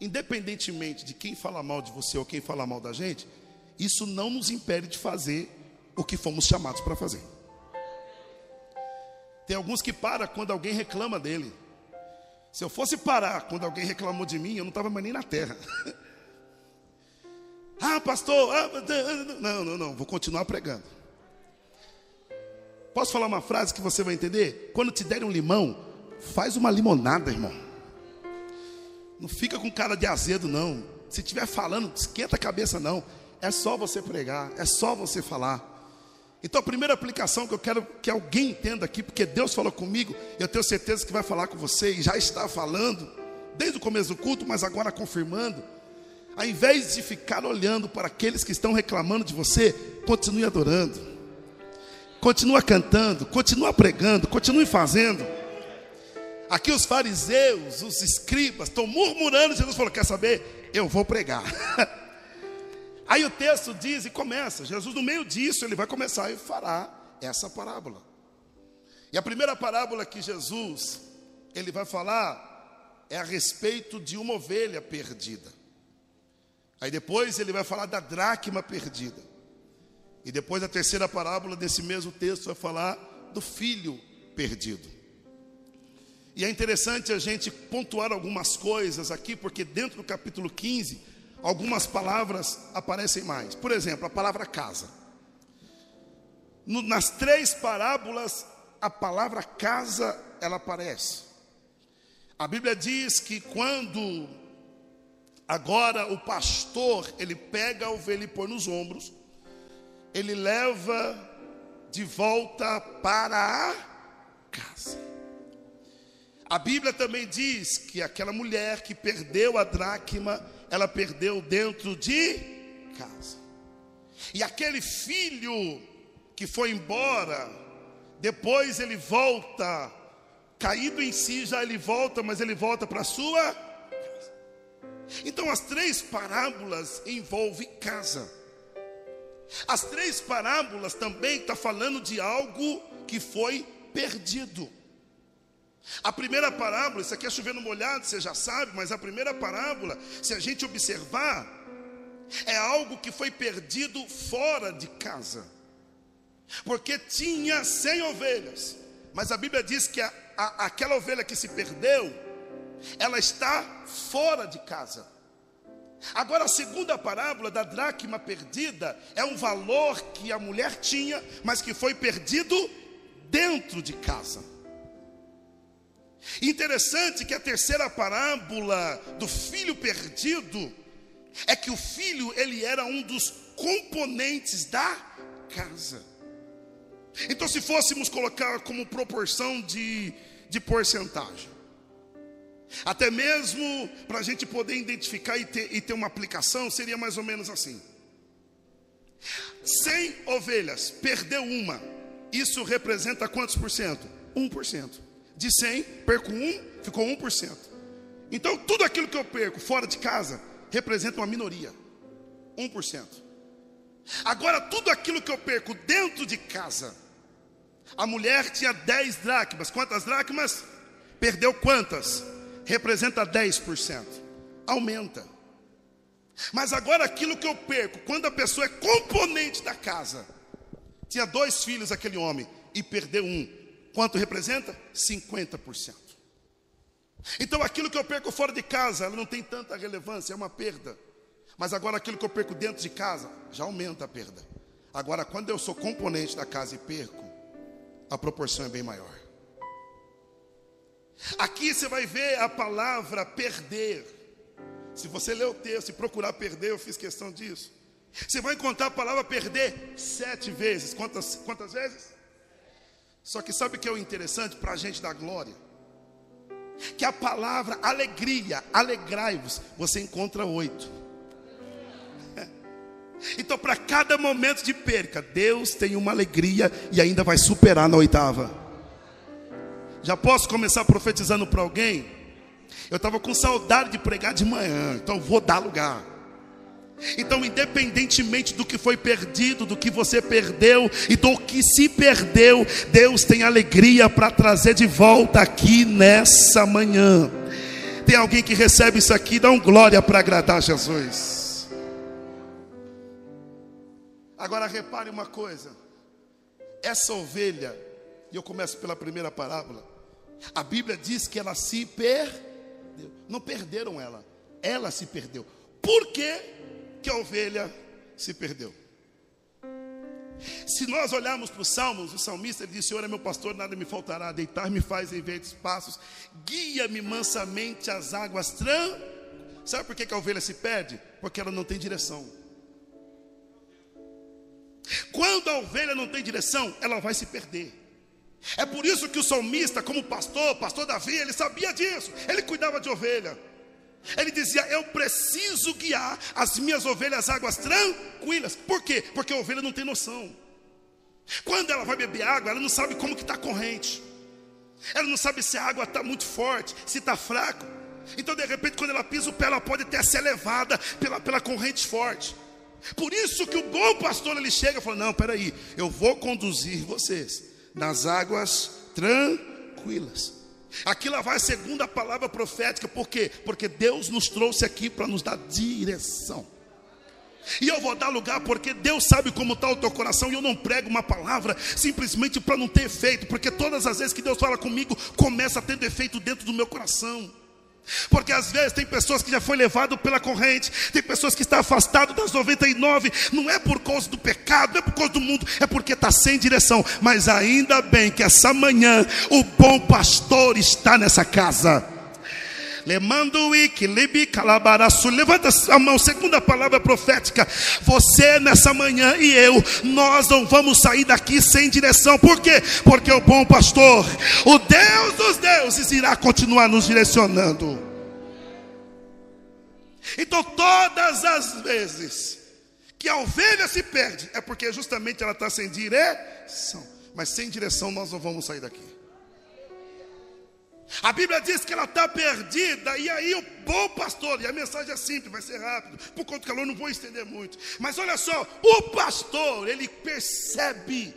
Independentemente de quem fala mal de você ou quem fala mal da gente, isso não nos impede de fazer o que fomos chamados para fazer. Tem alguns que param quando alguém reclama dele. Se eu fosse parar quando alguém reclamou de mim, eu não estava mais nem na terra. ah, pastor, ah, não, não, não, vou continuar pregando. Posso falar uma frase que você vai entender? Quando te derem um limão, faz uma limonada, irmão. Não fica com cara de azedo, não. Se estiver falando, esquenta a cabeça, não. É só você pregar, é só você falar. Então a primeira aplicação que eu quero que alguém entenda aqui, porque Deus falou comigo, eu tenho certeza que vai falar com você e já está falando, desde o começo do culto, mas agora confirmando. Ao invés de ficar olhando para aqueles que estão reclamando de você, continue adorando, continue cantando, continue pregando, continue fazendo. Aqui os fariseus, os escribas, estão murmurando, Jesus falou: Quer saber? Eu vou pregar. Aí o texto diz e começa, Jesus no meio disso, ele vai começar e fará essa parábola. E a primeira parábola que Jesus, ele vai falar é a respeito de uma ovelha perdida. Aí depois ele vai falar da dracma perdida. E depois a terceira parábola desse mesmo texto vai falar do filho perdido. E é interessante a gente pontuar algumas coisas aqui, porque dentro do capítulo 15 algumas palavras aparecem mais. Por exemplo, a palavra casa. No, nas três parábolas, a palavra casa ela aparece. A Bíblia diz que quando agora o pastor ele pega a ovelha e põe nos ombros, ele leva de volta para a casa. A Bíblia também diz que aquela mulher que perdeu a dracma, ela perdeu dentro de casa. E aquele filho que foi embora, depois ele volta, caído em si, já ele volta, mas ele volta para a sua casa. Então as três parábolas envolvem casa. As três parábolas também estão tá falando de algo que foi perdido. A primeira parábola, isso aqui é chovendo molhado, você já sabe, mas a primeira parábola, se a gente observar, é algo que foi perdido fora de casa, porque tinha cem ovelhas, mas a Bíblia diz que a, a, aquela ovelha que se perdeu, ela está fora de casa. Agora, a segunda parábola da dracma perdida é um valor que a mulher tinha, mas que foi perdido dentro de casa. Interessante que a terceira parábola do filho perdido é que o filho ele era um dos componentes da casa. Então, se fôssemos colocar como proporção de, de porcentagem, até mesmo para a gente poder identificar e ter, e ter uma aplicação, seria mais ou menos assim: 100 ovelhas, perdeu uma. Isso representa quantos por cento? 1%. De 100, perco 1, ficou 1%. Então, tudo aquilo que eu perco fora de casa representa uma minoria. 1%. Agora, tudo aquilo que eu perco dentro de casa, a mulher tinha 10 dracmas. Quantas dracmas? Perdeu quantas? Representa 10%. Aumenta. Mas agora aquilo que eu perco, quando a pessoa é componente da casa, tinha dois filhos aquele homem e perdeu um, quanto representa? 50%. Então aquilo que eu perco fora de casa, ela não tem tanta relevância, é uma perda. Mas agora aquilo que eu perco dentro de casa, já aumenta a perda. Agora, quando eu sou componente da casa e perco, a proporção é bem maior. Aqui você vai ver a palavra perder. Se você ler o texto e procurar perder, eu fiz questão disso. Você vai encontrar a palavra perder sete vezes. Quantas, quantas vezes? Só que sabe o que é o interessante para a gente da glória? Que a palavra alegria, alegrai-vos, você encontra oito. Então, para cada momento de perca, Deus tem uma alegria e ainda vai superar na oitava. Já posso começar profetizando para alguém? Eu estava com saudade de pregar de manhã, então vou dar lugar. Então, independentemente do que foi perdido, do que você perdeu e do que se perdeu, Deus tem alegria para trazer de volta aqui nessa manhã. Tem alguém que recebe isso aqui, dá um glória para agradar Jesus. Agora repare uma coisa: essa ovelha, e eu começo pela primeira parábola, a Bíblia diz que ela se perdeu. Não perderam ela, ela se perdeu. Por que, que a ovelha se perdeu? Se nós olharmos para os salmos, o salmista diz: Senhor é meu pastor, nada me faltará, deitar-me faz em verdes passos, guia-me mansamente às águas tran. Sabe por que a ovelha se perde? Porque ela não tem direção. Quando a ovelha não tem direção, ela vai se perder. É por isso que o salmista, como pastor, pastor Davi, ele sabia disso. Ele cuidava de ovelha. Ele dizia: Eu preciso guiar as minhas ovelhas águas tranquilas. Por quê? Porque a ovelha não tem noção. Quando ela vai beber água, ela não sabe como que está a corrente. Ela não sabe se a água está muito forte, se está fraco. Então, de repente, quando ela pisa o pé, ela pode até ser levada pela, pela corrente forte. Por isso que o bom pastor ele chega e fala: Não, peraí, eu vou conduzir vocês nas águas tranquilas. Aqui lá vai a segunda palavra profética, por quê? Porque Deus nos trouxe aqui para nos dar direção. E eu vou dar lugar porque Deus sabe como está o teu coração e eu não prego uma palavra simplesmente para não ter efeito, porque todas as vezes que Deus fala comigo, começa ter efeito dentro do meu coração. Porque às vezes tem pessoas que já foi levado pela corrente, tem pessoas que estão afastadas das 99, não é por causa do pecado, não é por causa do mundo, é porque está sem direção. Mas ainda bem que essa manhã o bom pastor está nessa casa. Levanta a mão, segunda palavra profética. Você nessa manhã e eu, nós não vamos sair daqui sem direção. Por quê? Porque o bom pastor, o Deus dos deuses, irá continuar nos direcionando. Então, todas as vezes que a ovelha se perde, é porque justamente ela está sem direção. Mas sem direção nós não vamos sair daqui. A Bíblia diz que ela está perdida, e aí o bom pastor, e a mensagem é simples, vai ser rápido, por conta do calor não vou estender muito. Mas olha só, o pastor, ele percebe.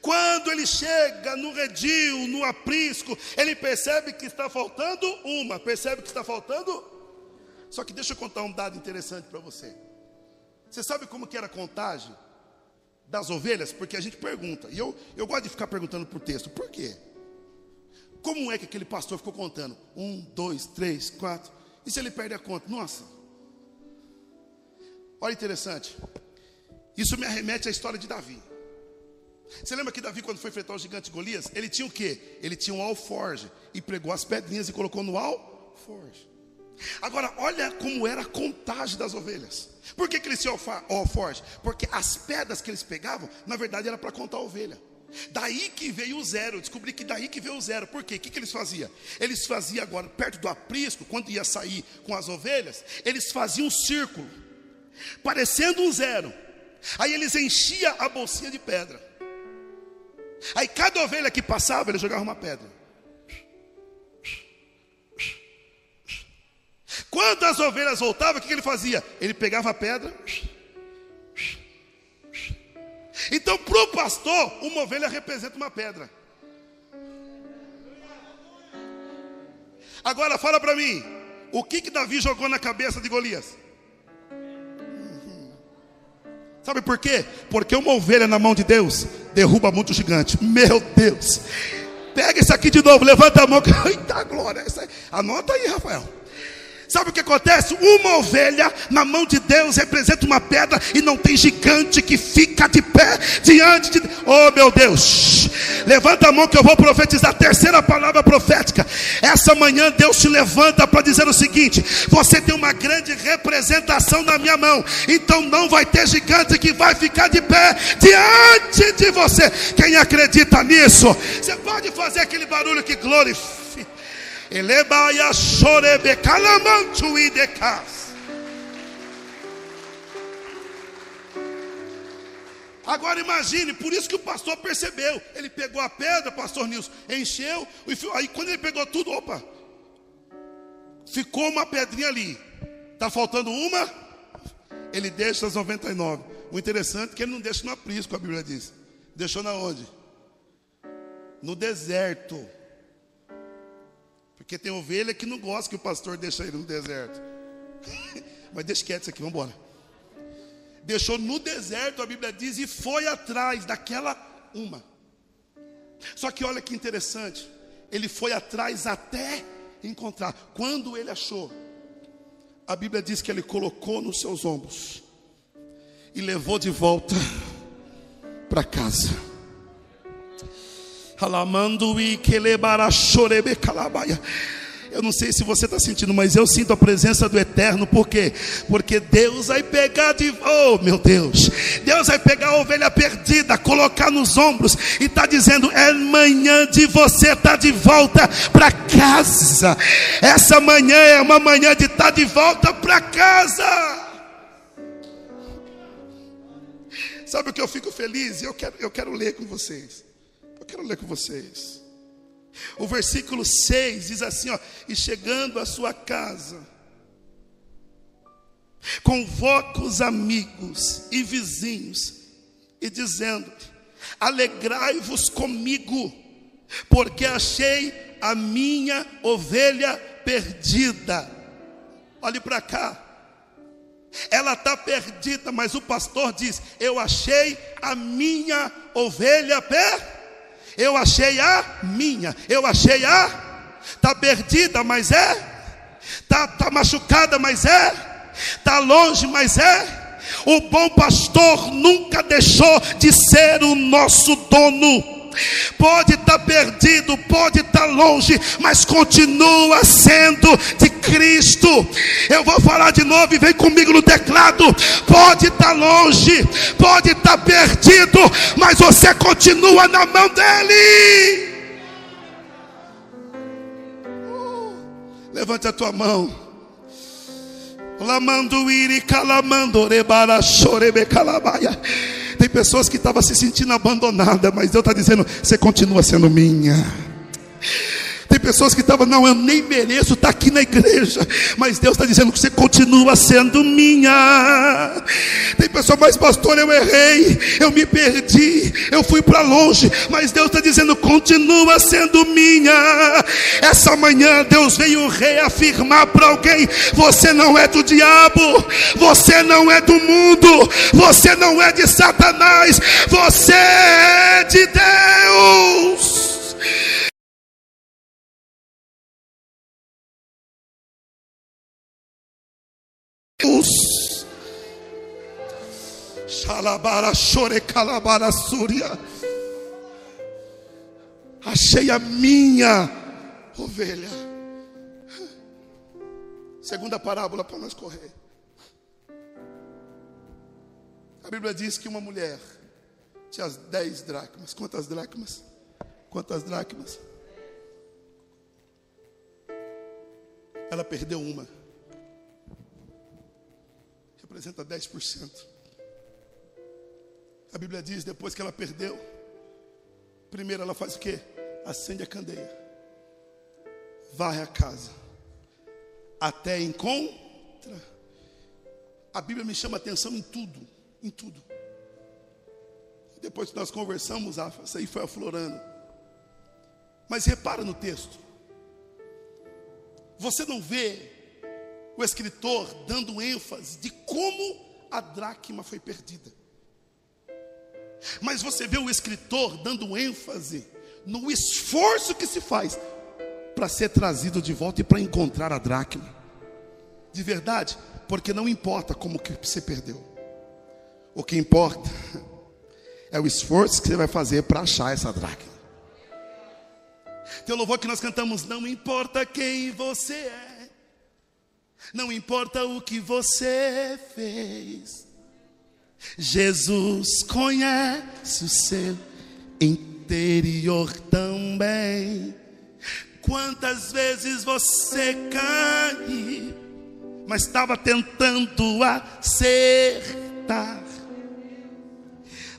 Quando ele chega no redil, no aprisco, ele percebe que está faltando uma, percebe que está faltando. Só que deixa eu contar um dado interessante para você. Você sabe como que era a contagem das ovelhas? Porque a gente pergunta, e eu, eu gosto de ficar perguntando por texto, por quê? Como é que aquele pastor ficou contando? Um, dois, três, quatro. E se ele perde a conta? Nossa. Olha interessante. Isso me arremete à história de Davi. Você lembra que Davi, quando foi enfrentar o gigante Golias, ele tinha o quê? Ele tinha um alforge e pregou as pedrinhas e colocou no alforge. Agora, olha como era a contagem das ovelhas. Por que, que eles tinham alforge? Porque as pedras que eles pegavam, na verdade, era para contar a ovelha. Daí que veio o zero, eu descobri que daí que veio o zero. Por quê? O que, que eles faziam? Eles faziam agora, perto do aprisco, quando ia sair com as ovelhas, eles faziam um círculo, parecendo um zero. Aí eles enchiam a bolsinha de pedra. Aí cada ovelha que passava, ele jogava uma pedra. Quando as ovelhas voltavam, o que ele fazia? Ele pegava a pedra. Então, para o pastor, uma ovelha representa uma pedra. Agora fala para mim, o que que Davi jogou na cabeça de Golias? Sabe por quê? Porque uma ovelha na mão de Deus derruba muito gigante. Meu Deus. Pega isso aqui de novo, levanta a mão. Eita glória. Anota aí, Rafael. Sabe o que acontece? Uma ovelha na mão de Deus representa uma pedra e não tem gigante que fica de pé diante de. Oh meu Deus! Levanta a mão que eu vou profetizar terceira palavra profética. Essa manhã Deus te levanta para dizer o seguinte: você tem uma grande representação na minha mão, então não vai ter gigante que vai ficar de pé diante de você. Quem acredita nisso? Você pode fazer aquele barulho que glorifica. Elebaia chorebe calamantu idecas. Agora imagine, por isso que o pastor percebeu. Ele pegou a pedra, pastor Nilson, encheu, aí quando ele pegou tudo, opa, ficou uma pedrinha ali. Está faltando uma, ele deixa as 99. O interessante é que ele não deixa no aprisco, a Bíblia diz. Deixou na onde? No deserto. Porque tem ovelha que não gosta que o pastor deixe ele no deserto. Mas deixa quieto isso aqui, vamos embora. Deixou no deserto, a Bíblia diz, e foi atrás daquela uma. Só que olha que interessante. Ele foi atrás até encontrar. Quando ele achou, a Bíblia diz que ele colocou nos seus ombros e levou de volta para casa. Eu não sei se você está sentindo, mas eu sinto a presença do Eterno, por quê? Porque Deus vai pegar de. Oh, meu Deus! Deus vai pegar a ovelha perdida, colocar nos ombros e está dizendo: é manhã de você estar tá de volta para casa. Essa manhã é uma manhã de estar tá de volta para casa. Sabe o que eu fico feliz? Eu quero, eu quero ler com vocês quero ler com vocês. O versículo 6 diz assim: ó, e chegando à sua casa, convoca os amigos e vizinhos, e dizendo: alegrai-vos comigo, porque achei a minha ovelha perdida. Olhe para cá. Ela está perdida, mas o pastor diz: Eu achei a minha ovelha perdida. Eu achei a minha, eu achei a. Está perdida, mas é. Está tá machucada, mas é. Está longe, mas é. O bom pastor nunca deixou de ser o nosso dono. Pode estar tá perdido, pode estar tá longe, mas continua sendo de Cristo. Eu vou falar de novo e vem comigo no teclado. Pode estar tá longe, pode estar perdido, mas você continua na mão dEle. Levante a tua mão. Lamando iri calamando rebara chorebe calabaya. Tem pessoas que estavam se sentindo abandonadas, mas Deus está dizendo: você continua sendo minha. Tem pessoas que estavam, não, eu nem mereço estar aqui na igreja, mas Deus está dizendo que você continua sendo minha. Tem pessoa, mas pastor, eu errei, eu me perdi, eu fui para longe, mas Deus está dizendo, continua sendo minha. Essa manhã Deus veio reafirmar para alguém: você não é do diabo, você não é do mundo, você não é de Satanás, você é de Deus. Deus. Xalabara chore calabara súria. Achei a minha ovelha. Segunda parábola para nós correr. A Bíblia diz que uma mulher tinha as dez dracmas. Quantas dracmas? Quantas dracmas? Ela perdeu uma representa 10%. A Bíblia diz, depois que ela perdeu, primeiro ela faz o quê? Acende a candeia. Varre a casa. Até encontra. A Bíblia me chama atenção em tudo. Em tudo. Depois que nós conversamos, ah, isso aí foi aflorando. Mas repara no texto. Você não vê o escritor dando ênfase de como a dracma foi perdida. Mas você vê o escritor dando ênfase no esforço que se faz para ser trazido de volta e para encontrar a dracma. De verdade, porque não importa como que você perdeu. O que importa é o esforço que você vai fazer para achar essa dracma. Tem o louvor que nós cantamos, não importa quem você é, não importa o que você fez, Jesus conhece o seu interior também. Quantas vezes você cai, mas estava tentando acertar.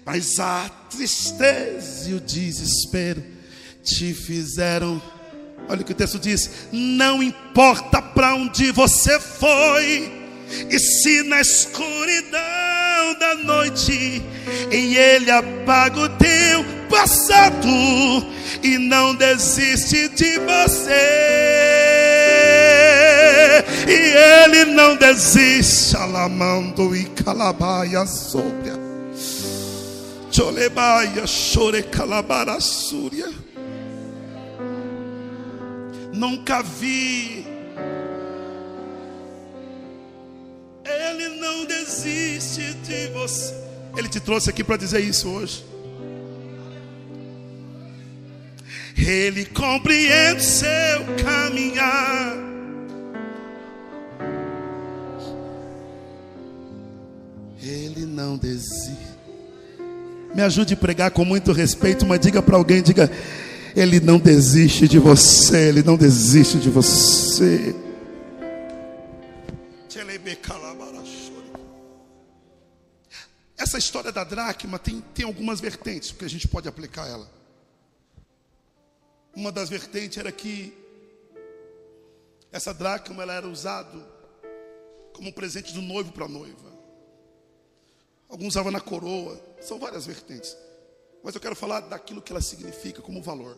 Mas a tristeza e o desespero te fizeram. Olha o que o texto diz: não importa para onde você foi, e se na escuridão da noite em Ele apaga o teu passado e não desiste de você. E Ele não desiste, alamando e calabaia sobre. Cholebaia, chore calabara súria. Nunca vi. Ele não desiste de você. Ele te trouxe aqui para dizer isso hoje. Ele compreende seu caminhar. Ele não desiste. Me ajude a pregar com muito respeito, mas diga para alguém, diga, ele não desiste de você, ele não desiste de você. Essa história da dracma tem, tem algumas vertentes, porque a gente pode aplicar ela. Uma das vertentes era que essa dracma ela era usada como presente do noivo para a noiva. Alguns usavam na coroa. São várias vertentes. Mas eu quero falar daquilo que ela significa como valor.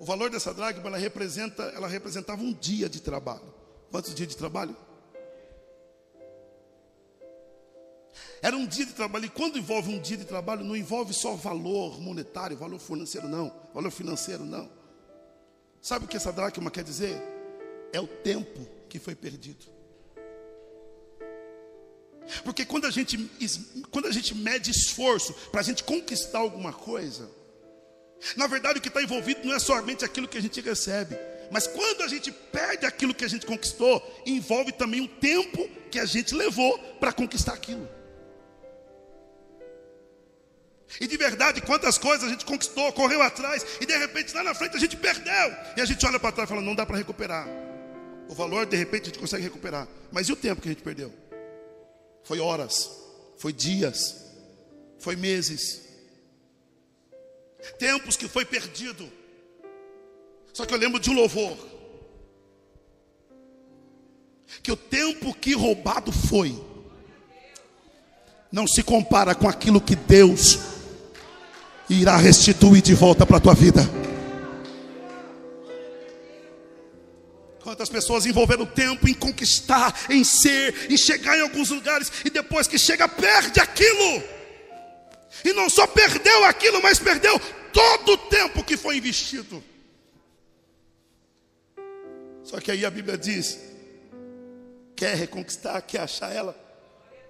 O valor dessa dracma, ela representa, ela representava um dia de trabalho. Quantos dias de trabalho? Era um dia de trabalho. E quando envolve um dia de trabalho, não envolve só valor monetário, valor financeiro, não. Valor financeiro, não. Sabe o que essa dracma quer dizer? É o tempo que foi perdido. Porque quando a gente, quando a gente mede esforço para a gente conquistar alguma coisa, na verdade o que está envolvido não é somente aquilo que a gente recebe, mas quando a gente perde aquilo que a gente conquistou, envolve também o tempo que a gente levou para conquistar aquilo. E de verdade, quantas coisas a gente conquistou, correu atrás, e de repente lá na frente a gente perdeu. E a gente olha para trás e fala: não dá para recuperar. O valor, de repente, a gente consegue recuperar. Mas e o tempo que a gente perdeu? Foi horas, foi dias, foi meses, tempos que foi perdido. Só que eu lembro de um louvor, que o tempo que roubado foi, não se compara com aquilo que Deus irá restituir de volta para a tua vida. Quantas pessoas envolveram tempo em conquistar, em ser, em chegar em alguns lugares e depois que chega, perde aquilo. E não só perdeu aquilo, mas perdeu todo o tempo que foi investido. Só que aí a Bíblia diz: quer reconquistar, quer achar ela?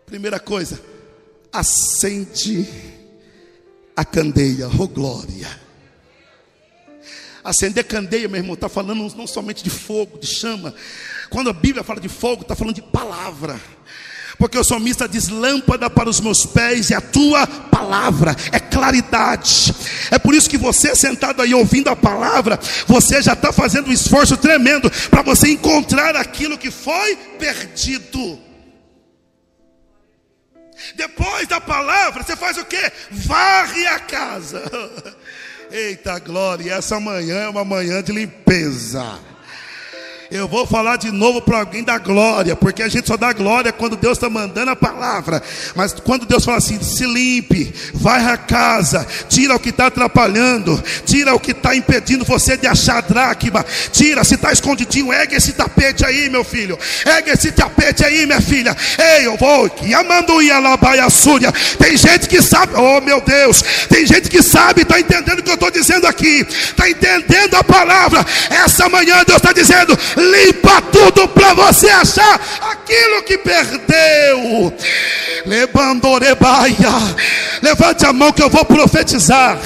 Primeira coisa, acende a candeia, oh glória. Acender candeia, meu irmão, está falando não somente de fogo, de chama. Quando a Bíblia fala de fogo, está falando de palavra. Porque o salmista diz: lâmpada para os meus pés e a tua palavra é claridade. É por isso que você sentado aí ouvindo a palavra, você já está fazendo um esforço tremendo para você encontrar aquilo que foi perdido. Depois da palavra, você faz o quê? Varre a casa. Eita glória, essa manhã é uma manhã de limpeza. Eu vou falar de novo para alguém da glória, porque a gente só dá glória quando Deus está mandando a palavra. Mas quando Deus fala assim, se limpe, vai à casa, tira o que está atrapalhando, tira o que está impedindo você de achar dracma, tira, se está escondidinho, ergue esse tapete aí, meu filho, ergue esse tapete aí, minha filha. Ei, eu vou, amando ia labaia súria. Tem gente que sabe, oh meu Deus, tem gente que sabe, está entendendo o que eu estou dizendo aqui, está entendendo a palavra. Essa manhã Deus está dizendo: limpa tudo para você achar aquilo que perdeu. Lebandorebaia. Levante a mão que eu vou profetizar.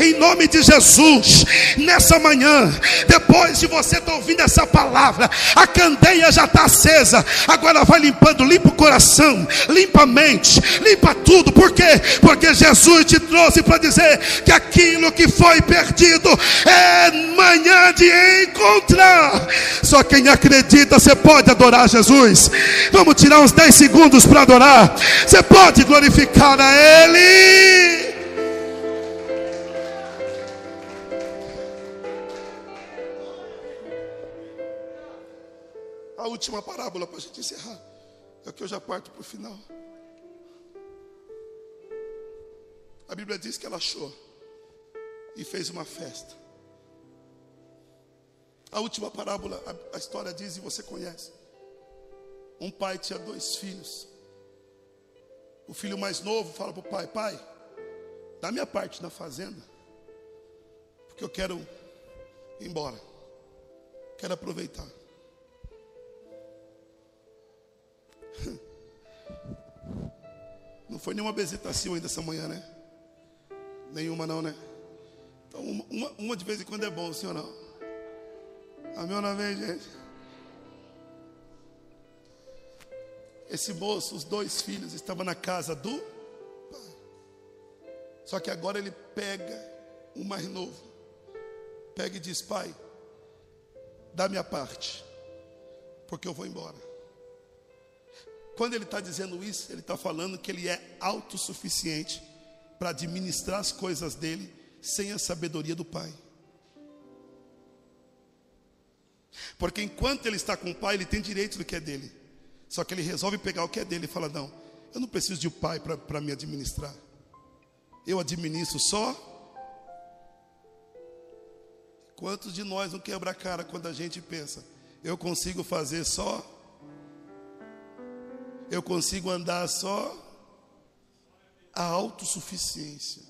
Em nome de Jesus. Nessa manhã, depois de você estar tá ouvindo essa palavra, a candeia já está acesa. Agora vai limpando, limpa o coração, limpa a mente, limpa tudo. Por quê? Porque Jesus te trouxe para dizer que aquilo que foi perdido é manhã de encontrar. Só quem acredita, você pode adorar Jesus. Vamos tirar uns 10 segundos para adorar. Você pode glorificar a Ele. A última parábola para a gente encerrar. É que eu já parto para o final. A Bíblia diz que ela achou e fez uma festa. A última parábola, a, a história diz, e você conhece. Um pai tinha dois filhos. O filho mais novo fala para o pai: Pai, dá minha parte na fazenda, porque eu quero ir embora, quero aproveitar. Não foi nenhuma bezetação ainda essa manhã, né? Nenhuma não, né? Então, uma, uma de vez em quando é bom, senhor não. Amém ou não amém, gente? Esse moço, os dois filhos, estavam na casa do pai. Só que agora ele pega o mais novo, pega e diz: Pai, dá minha parte, porque eu vou embora. Quando ele está dizendo isso, ele está falando que ele é autossuficiente para administrar as coisas dele sem a sabedoria do pai. Porque enquanto ele está com o pai, ele tem direito do que é dele. Só que ele resolve pegar o que é dele e fala: Não, eu não preciso de um pai para me administrar. Eu administro só. Quantos de nós não quebra a cara quando a gente pensa, eu consigo fazer só? Eu consigo andar só? A autossuficiência.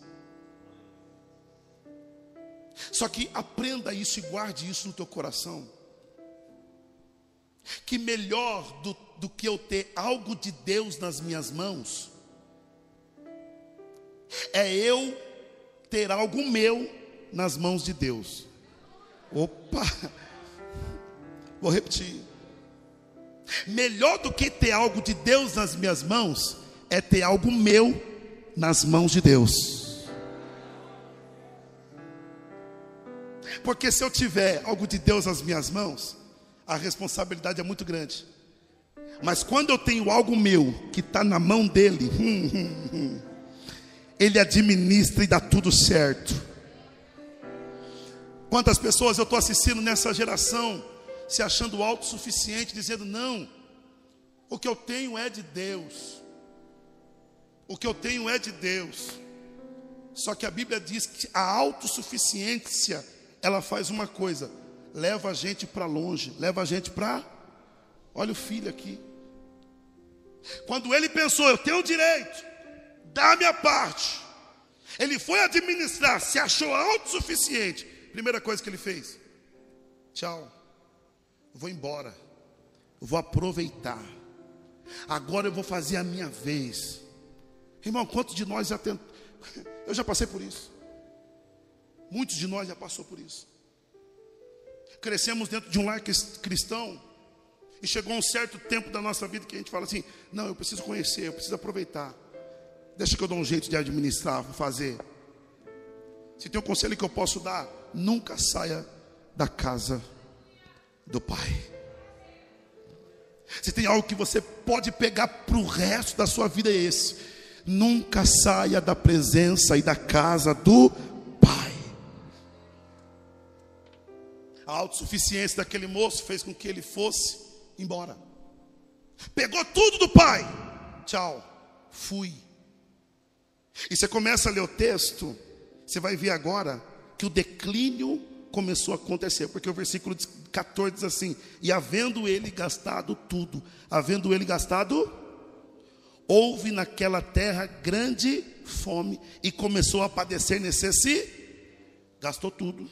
Só que aprenda isso e guarde isso no teu coração que melhor do, do que eu ter algo de Deus nas minhas mãos, é eu ter algo meu nas mãos de Deus. Opa! Vou repetir. Melhor do que ter algo de Deus nas minhas mãos, é ter algo meu nas mãos de Deus. Porque se eu tiver algo de Deus nas minhas mãos, a responsabilidade é muito grande. Mas quando eu tenho algo meu que está na mão dele, hum, hum, hum, ele administra e dá tudo certo. Quantas pessoas eu estou assistindo nessa geração se achando autossuficiente, dizendo: não, o que eu tenho é de Deus, o que eu tenho é de Deus. Só que a Bíblia diz que a autossuficiência ela faz uma coisa, leva a gente para longe, leva a gente para. Olha o filho aqui. Quando ele pensou, eu tenho direito, dá a minha parte. Ele foi administrar, se achou autossuficiente. Primeira coisa que ele fez: tchau, vou embora, vou aproveitar. Agora eu vou fazer a minha vez. Irmão, quantos de nós já tentou? Eu já passei por isso. Muitos de nós já passou por isso crescemos dentro de um lar cristão, e chegou um certo tempo da nossa vida que a gente fala assim: não, eu preciso conhecer, eu preciso aproveitar. Deixa que eu dou um jeito de administrar, vou fazer. Se tem um conselho que eu posso dar, nunca saia da casa do Pai. Se tem algo que você pode pegar para o resto da sua vida, é esse. Nunca saia da presença e da casa do Pai. A autossuficiência daquele moço fez com que ele fosse embora. Pegou tudo do pai. Tchau. Fui. E você começa a ler o texto, você vai ver agora que o declínio começou a acontecer, porque o versículo 14 diz assim: E havendo ele gastado tudo, havendo ele gastado, houve naquela terra grande fome, e começou a padecer necessidade, gastou tudo,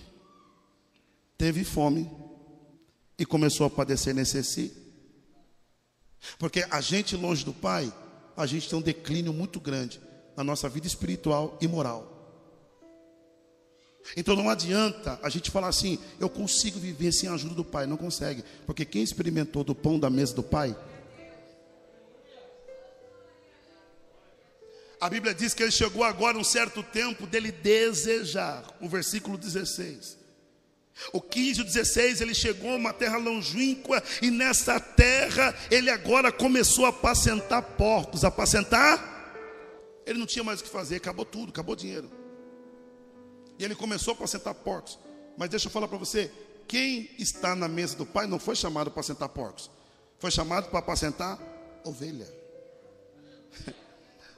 teve fome, e começou a padecer necessidade. Porque a gente longe do Pai, a gente tem um declínio muito grande na nossa vida espiritual e moral. Então não adianta a gente falar assim, eu consigo viver sem a ajuda do Pai. Não consegue, porque quem experimentou do pão da mesa do Pai, a Bíblia diz que ele chegou agora um certo tempo dele desejar, o versículo 16. O 15 e o 16, ele chegou a uma terra longínqua, e nessa terra ele agora começou a apacentar porcos. Apacentar? Ele não tinha mais o que fazer, acabou tudo, acabou o dinheiro. E ele começou a apacentar porcos. Mas deixa eu falar para você: quem está na mesa do pai não foi chamado para apacentar porcos, foi chamado para apacentar ovelha.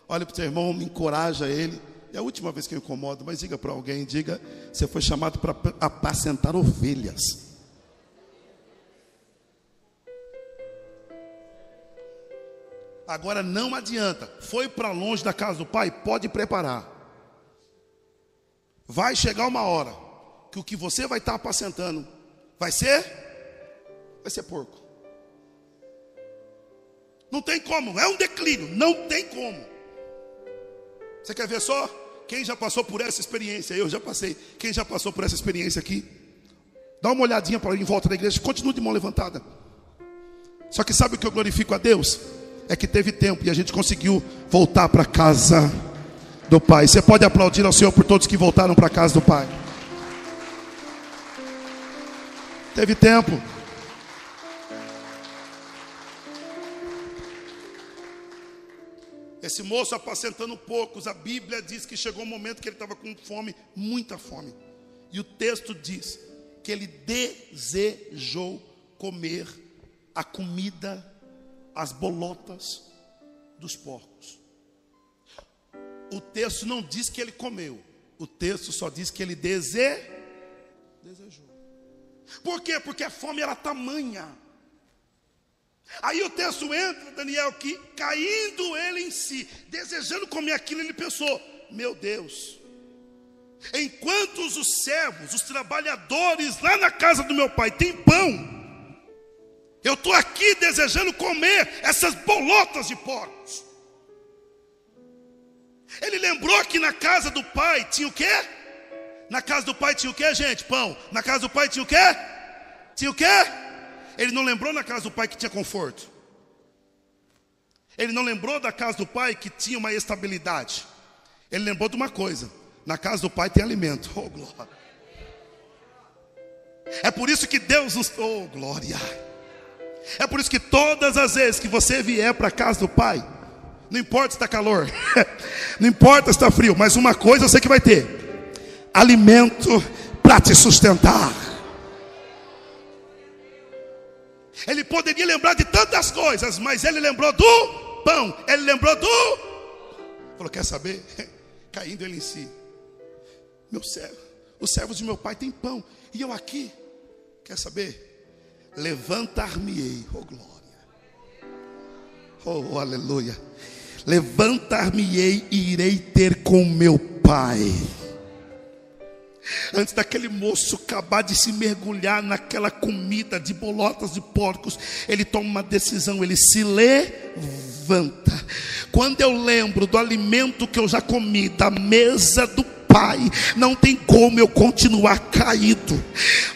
Olha para o seu irmão, me encoraja ele. É a última vez que eu incomodo, mas diga para alguém, diga, você foi chamado para apacentar ovelhas. Agora não adianta, foi para longe da casa do pai, pode preparar. Vai chegar uma hora que o que você vai estar apacentando vai ser vai ser porco. Não tem como, é um declínio, não tem como. Você quer ver só? Quem já passou por essa experiência? Eu já passei. Quem já passou por essa experiência aqui? Dá uma olhadinha para em volta da igreja, continue de mão levantada. Só que sabe o que eu glorifico a Deus? É que teve tempo e a gente conseguiu voltar para casa do Pai. Você pode aplaudir ao Senhor por todos que voltaram para casa do Pai. Teve tempo. Esse moço apacentando poucos, a Bíblia diz que chegou um momento que ele estava com fome, muita fome. E o texto diz que ele desejou comer a comida, as bolotas dos porcos. O texto não diz que ele comeu, o texto só diz que ele dese... desejou. Por quê? Porque a fome era tamanha. Aí o texto entra, Daniel, que caindo ele em si, desejando comer aquilo, ele pensou: meu Deus, enquanto os servos, os trabalhadores lá na casa do meu pai têm pão, eu estou aqui desejando comer essas bolotas de porcos. Ele lembrou que na casa do pai tinha o quê? Na casa do pai tinha o quê, gente? Pão. Na casa do pai tinha o quê? Tinha o quê? Ele não lembrou na casa do pai que tinha conforto. Ele não lembrou da casa do pai que tinha uma estabilidade. Ele lembrou de uma coisa: na casa do pai tem alimento. Oh, glória. É por isso que Deus nos. Oh, glória. É por isso que todas as vezes que você vier para a casa do pai, não importa se está calor, não importa se está frio, mas uma coisa você que vai ter: alimento para te sustentar. Ele poderia lembrar de tantas coisas, mas ele lembrou do pão. Ele lembrou do. Falou: Quer saber? Caindo ele em si. Meu servo, os servos de meu pai têm pão. E eu aqui, quer saber? Levantar-me-ei, oh glória. Oh, aleluia. Levantar-me-ei e irei ter com meu pai antes daquele moço acabar de se mergulhar naquela comida de bolotas de porcos, ele toma uma decisão, ele se levanta. Quando eu lembro do alimento que eu já comi, da mesa do Pai, não tem como eu continuar caído.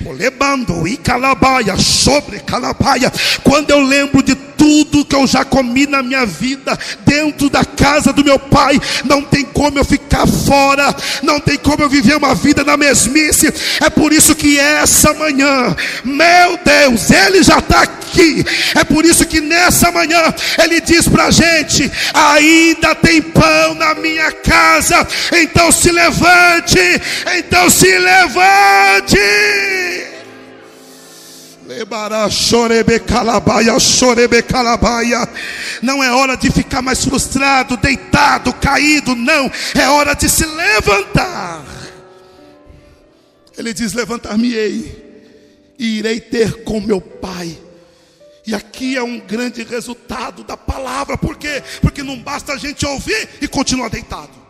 Olebando e calabaia, sobre calabaia. Quando eu lembro de tudo que eu já comi na minha vida, dentro da casa do meu pai, não tem como eu ficar fora, não tem como eu viver uma vida na mesmice. É por isso que essa manhã, meu Deus, Ele já está aqui. É por isso que nessa manhã Ele diz para a gente: ainda tem pão na minha casa, então se levante, então se levante. Não é hora de ficar mais frustrado, deitado, caído, não. É hora de se levantar. Ele diz: Levantar-me-ei e irei ter com meu pai. E aqui é um grande resultado da palavra, por quê? Porque não basta a gente ouvir e continuar deitado.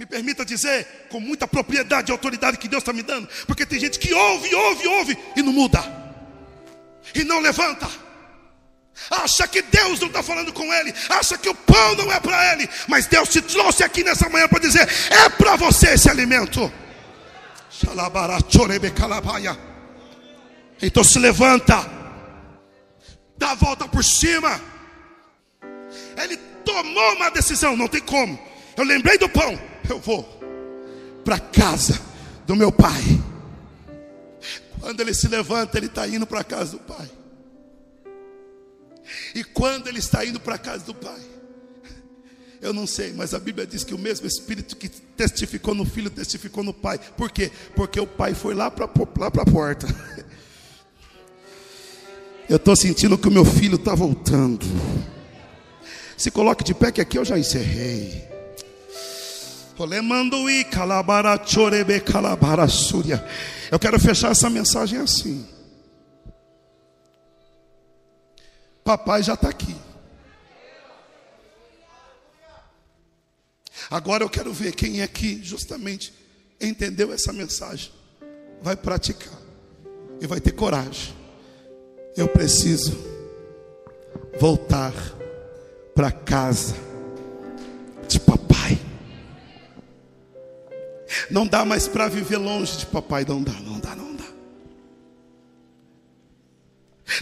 Me permita dizer, com muita propriedade e autoridade que Deus está me dando, porque tem gente que ouve, ouve, ouve e não muda, e não levanta, acha que Deus não está falando com ele, acha que o pão não é para ele, mas Deus te trouxe aqui nessa manhã para dizer: é para você esse alimento. Então se levanta, dá a volta por cima. Ele tomou uma decisão, não tem como. Eu lembrei do pão, eu vou para casa do meu pai. Quando ele se levanta, ele está indo para casa do pai. E quando ele está indo para casa do pai, eu não sei, mas a Bíblia diz que o mesmo Espírito que testificou no Filho testificou no Pai. Por quê? Porque o Pai foi lá para lá a porta. Eu estou sentindo que o meu filho está voltando. Se coloque de pé, que aqui eu já encerrei. Eu quero fechar essa mensagem assim. Papai já está aqui. Agora eu quero ver quem é que justamente entendeu essa mensagem, vai praticar e vai ter coragem. Eu preciso voltar para casa de papai. Não dá mais para viver longe de papai, não dá, não dá, não dá.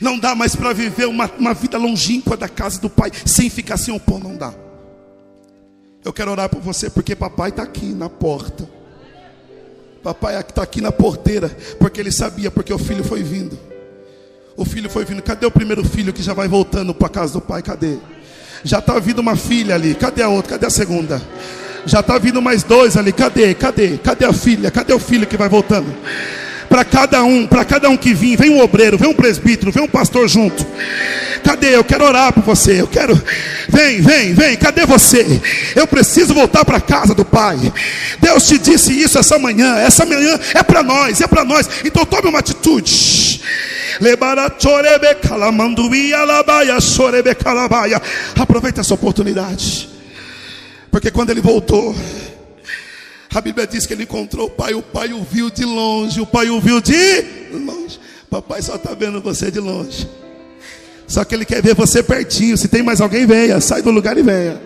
Não dá mais para viver uma, uma vida longínqua da casa do pai sem ficar sem o pão, não dá. Eu quero orar por você porque papai está aqui na porta. Papai está aqui na porteira porque ele sabia porque o filho foi vindo. O filho foi vindo. Cadê o primeiro filho que já vai voltando para a casa do pai? Cadê? Já está vindo uma filha ali. Cadê a outra? Cadê a segunda? Já está vindo mais dois ali. Cadê? Cadê? Cadê a filha? Cadê o filho que vai voltando? Para cada um, para cada um que vir, vem um obreiro, vem um presbítero, vem um pastor junto. Cadê? Eu quero orar por você. Eu quero. Vem, vem, vem. Cadê você? Eu preciso voltar para casa do Pai. Deus te disse isso essa manhã. Essa manhã é para nós, é para nós. Então tome uma atitude. Aproveite essa oportunidade. Porque quando ele voltou, a Bíblia diz que ele encontrou o pai, o pai o viu de longe, o pai o viu de longe. Papai só está vendo você de longe. Só que ele quer ver você pertinho. Se tem mais alguém, venha. Sai do lugar e venha.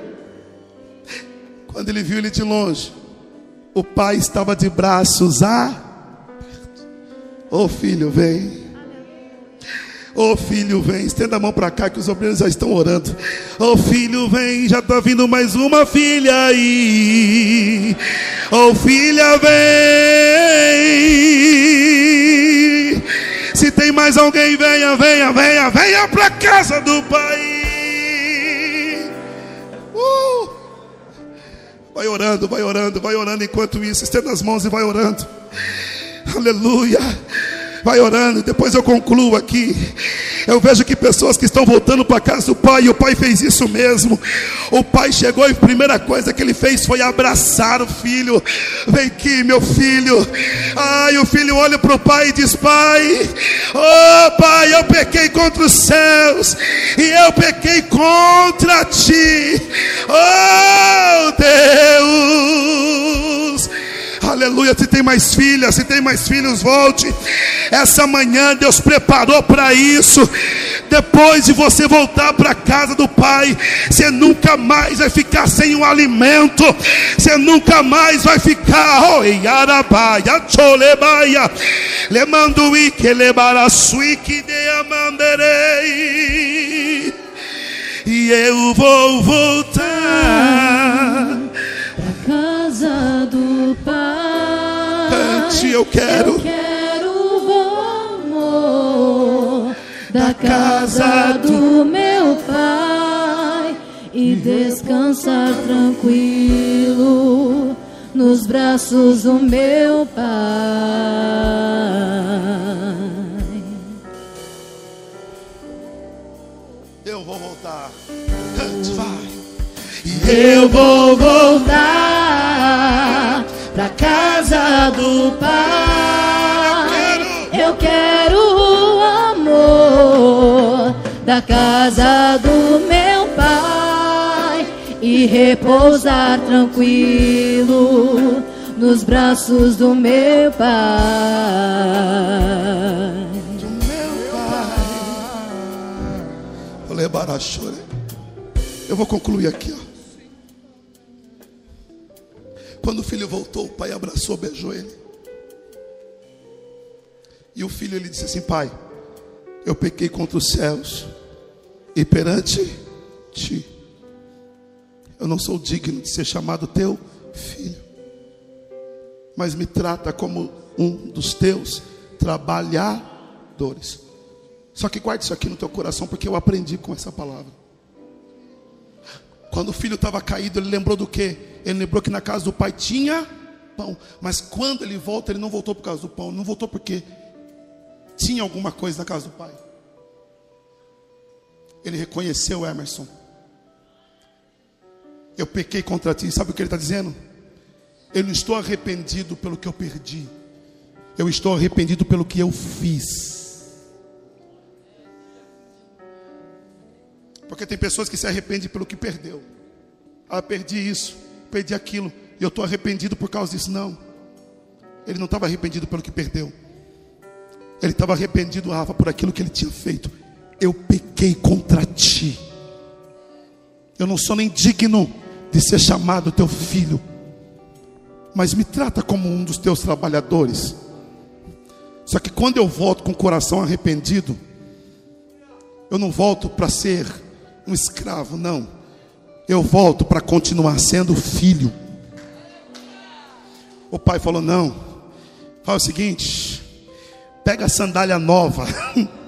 Quando ele viu ele de longe, o pai estava de braços abertos. Ô oh, filho, vem. Ô oh, filho, vem, estenda a mão para cá que os obreiros já estão orando. Ô oh, filho, vem, já está vindo mais uma filha aí. Ô oh, filha, vem. Se tem mais alguém, venha, venha, venha, venha para casa do Pai. Uh. Vai orando, vai orando, vai orando enquanto isso. Estenda as mãos e vai orando. Aleluia. Vai orando, depois eu concluo aqui. Eu vejo que pessoas que estão voltando para casa do pai, e o pai fez isso mesmo. O pai chegou e a primeira coisa que ele fez foi abraçar o filho. Vem aqui, meu filho. Ai, o filho olha para o pai e diz: Pai, oh pai, eu pequei contra os céus e eu pequei contra ti. Oh Deus. Aleluia. Se tem mais filhas, se tem mais filhos, volte. Essa manhã Deus preparou para isso. Depois de você voltar para a casa do Pai, você nunca mais vai ficar sem um alimento. Você nunca mais vai ficar. Oh, yarabaia, cholebaia. Lemanduí que lebarasui de amanderei. E eu vou voltar casa do eu quero. Eu quero o amor da casa do meu pai e descansar tranquilo nos braços do meu pai. Eu vou voltar. Cante, vai. Eu vou voltar casa do pai. Eu quero o amor da casa do meu pai e repousar tranquilo nos braços do meu pai. Do meu pai. Barachore. Eu vou concluir aqui, ó. Quando o filho voltou, o pai abraçou, beijou ele. E o filho ele disse assim: Pai, eu pequei contra os céus e perante ti. Eu não sou digno de ser chamado teu filho, mas me trata como um dos teus trabalhadores. Só que guarde isso aqui no teu coração, porque eu aprendi com essa palavra. Quando o filho estava caído, ele lembrou do quê? Ele lembrou que na casa do pai tinha pão. Mas quando ele volta, ele não voltou por causa do pão. Não voltou porque tinha alguma coisa na casa do pai. Ele reconheceu Emerson. Eu pequei contra ti. Sabe o que ele está dizendo? Eu não estou arrependido pelo que eu perdi. Eu estou arrependido pelo que eu fiz. Porque tem pessoas que se arrependem pelo que perdeu. Ah, perdi isso, perdi aquilo, e eu estou arrependido por causa disso. Não. Ele não estava arrependido pelo que perdeu. Ele estava arrependido, Rafa, por aquilo que ele tinha feito. Eu pequei contra ti. Eu não sou nem digno de ser chamado teu filho. Mas me trata como um dos teus trabalhadores. Só que quando eu volto com o coração arrependido, eu não volto para ser um escravo, não. Eu volto para continuar sendo filho. O pai falou: Não, faz o seguinte, pega a sandália nova.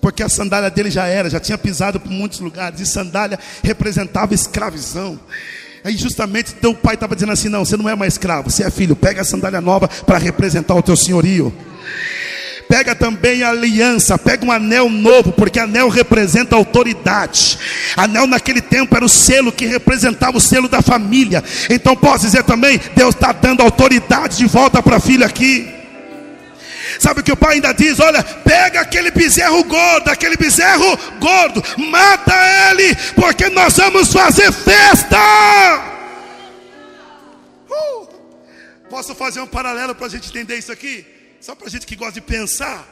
Porque a sandália dele já era, já tinha pisado por muitos lugares, e sandália representava escravização. Aí justamente teu pai estava dizendo assim: não, você não é mais escravo, você é filho, pega a sandália nova para representar o teu senhorio. Pega também a aliança, pega um anel novo, porque anel representa autoridade. Anel naquele tempo era o selo que representava o selo da família. Então posso dizer também, Deus está dando autoridade de volta para a filha aqui. Sabe o que o pai ainda diz? Olha, pega aquele bezerro gordo, aquele bezerro gordo, mata ele, porque nós vamos fazer festa. Uh! Posso fazer um paralelo para a gente entender isso aqui? Só para a gente que gosta de pensar.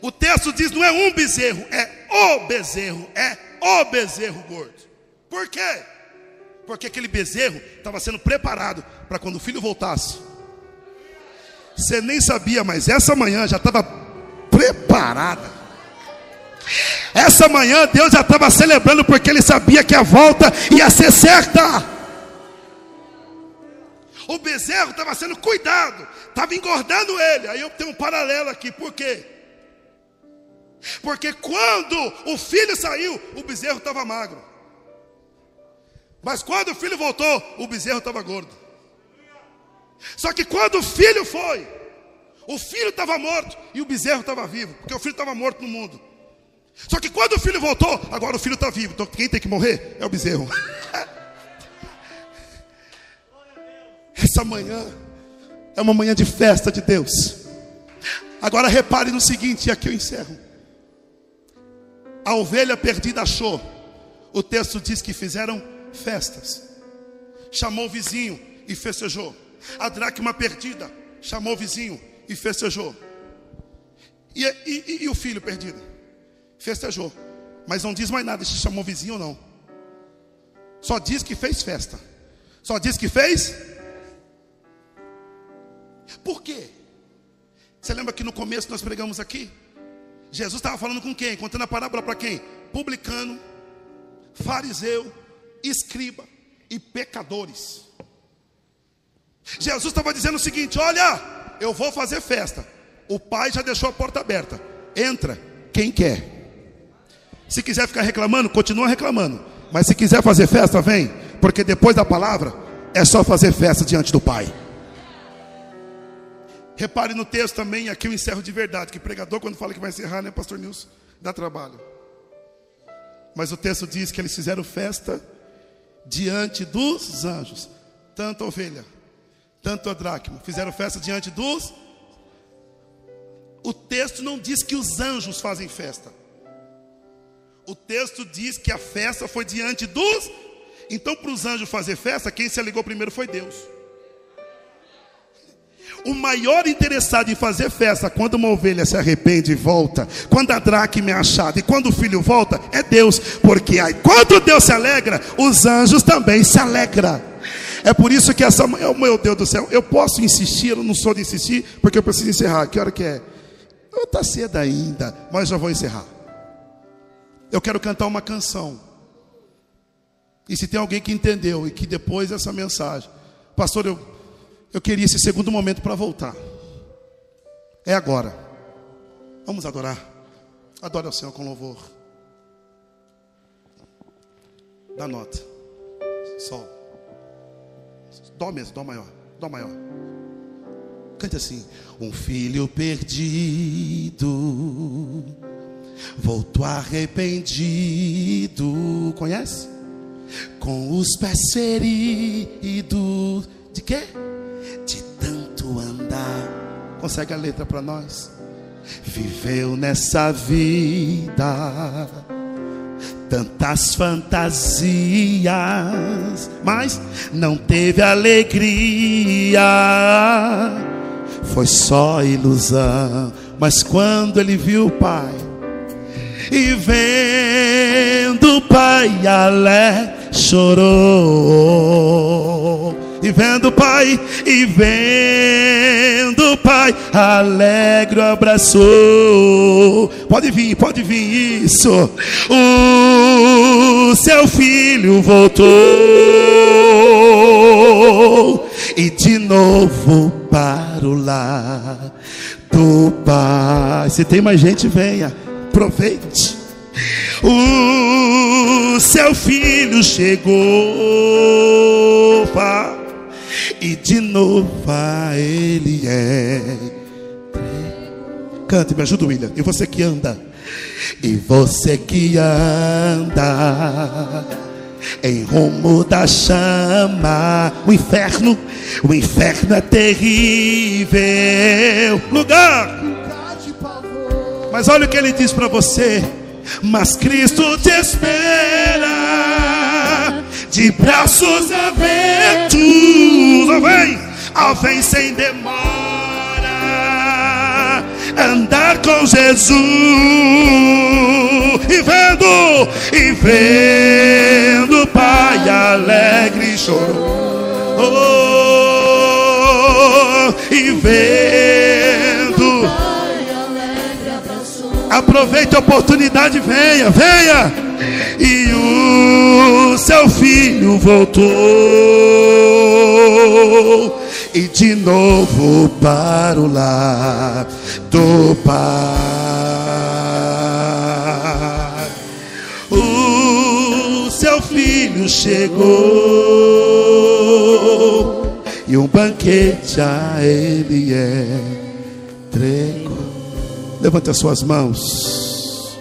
O texto diz: não é um bezerro, é o bezerro, é o bezerro gordo. Por quê? Porque aquele bezerro estava sendo preparado para quando o filho voltasse. Você nem sabia, mas essa manhã já estava preparada. Essa manhã Deus já estava celebrando porque ele sabia que a volta ia ser certa. O bezerro estava sendo cuidado, estava engordando ele. Aí eu tenho um paralelo aqui, por quê? Porque quando o filho saiu, o bezerro estava magro. Mas quando o filho voltou, o bezerro estava gordo. Só que quando o filho foi, o filho estava morto e o bezerro estava vivo, porque o filho estava morto no mundo. Só que quando o filho voltou, agora o filho está vivo. Então quem tem que morrer é o bezerro. Essa manhã é uma manhã de festa de Deus. Agora repare no seguinte, e aqui eu encerro. A ovelha perdida achou. O texto diz que fizeram festas. Chamou o vizinho e festejou. A dracma perdida chamou o vizinho e festejou. E, e, e, o filho perdido? Festejou. Mas não diz mais nada se chamou vizinho ou não. Só diz que fez festa. Só diz que fez por quê? Você lembra que no começo nós pregamos aqui? Jesus estava falando com quem? Contando a parábola para quem? Publicano, fariseu, escriba e pecadores. Jesus estava dizendo o seguinte: olha, eu vou fazer festa, O pai já deixou a porta aberta. Entra quem quer. Se quiser ficar reclamando, continua reclamando. Mas se quiser fazer festa, vem. Porque depois da palavra, é só fazer festa diante do Pai. Repare no texto também, aqui eu encerro de verdade. Que pregador, quando fala que vai encerrar, né, Pastor Nilson? Dá trabalho. Mas o texto diz que eles fizeram festa diante dos anjos. Tanto a ovelha, tanto a dracma. Fizeram festa diante dos. O texto não diz que os anjos fazem festa. O texto diz que a festa foi diante dos. Então, para os anjos fazer festa, quem se aligou primeiro foi Deus. O maior interessado em fazer festa quando uma ovelha se arrepende e volta, quando a dracma é achada e quando o filho volta, é Deus, porque aí quando Deus se alegra, os anjos também se alegram. É por isso que essa manhã, oh, meu Deus do céu, eu posso insistir, eu não sou de insistir, porque eu preciso encerrar. Que hora que é? Está cedo ainda, mas já vou encerrar. Eu quero cantar uma canção. E se tem alguém que entendeu e que depois dessa mensagem, pastor, eu, eu queria esse segundo momento para voltar. É agora. Vamos adorar. Adore ao Senhor com louvor. Dá nota. Sol. Dó mesmo, dó maior. Dó maior. Cante assim. Um filho perdido voltou arrependido. Conhece? Com os pés feridos. De quê? De tanto andar. Consegue a letra para nós? Viveu nessa vida tantas fantasias, mas não teve alegria. Foi só ilusão. Mas quando ele viu o pai, e vendo o pai alegre, chorou. E vendo o pai, e vendo o pai, alegre o abraçou. Pode vir, pode vir isso. O seu filho voltou e de novo para o lar do pai. Se tem mais gente, venha, aproveite. O seu filho chegou, pai e de novo a Ele é. Cante, me ajuda, William. E você que anda, e você que anda em rumo da chama, o inferno, o inferno é terrível lugar. Mas olha o que ele diz para você. Mas Cristo te espera de braços abertos. Ó, vem, ó, vem sem demora. Andar com Jesus e vendo, e vendo Pai alegre chorou. Oh, e vendo. Aproveite a oportunidade, venha, venha. E o seu filho voltou e de novo para o lar do pai. O seu filho chegou e um banquete a ele é entregou. Levante as suas mãos.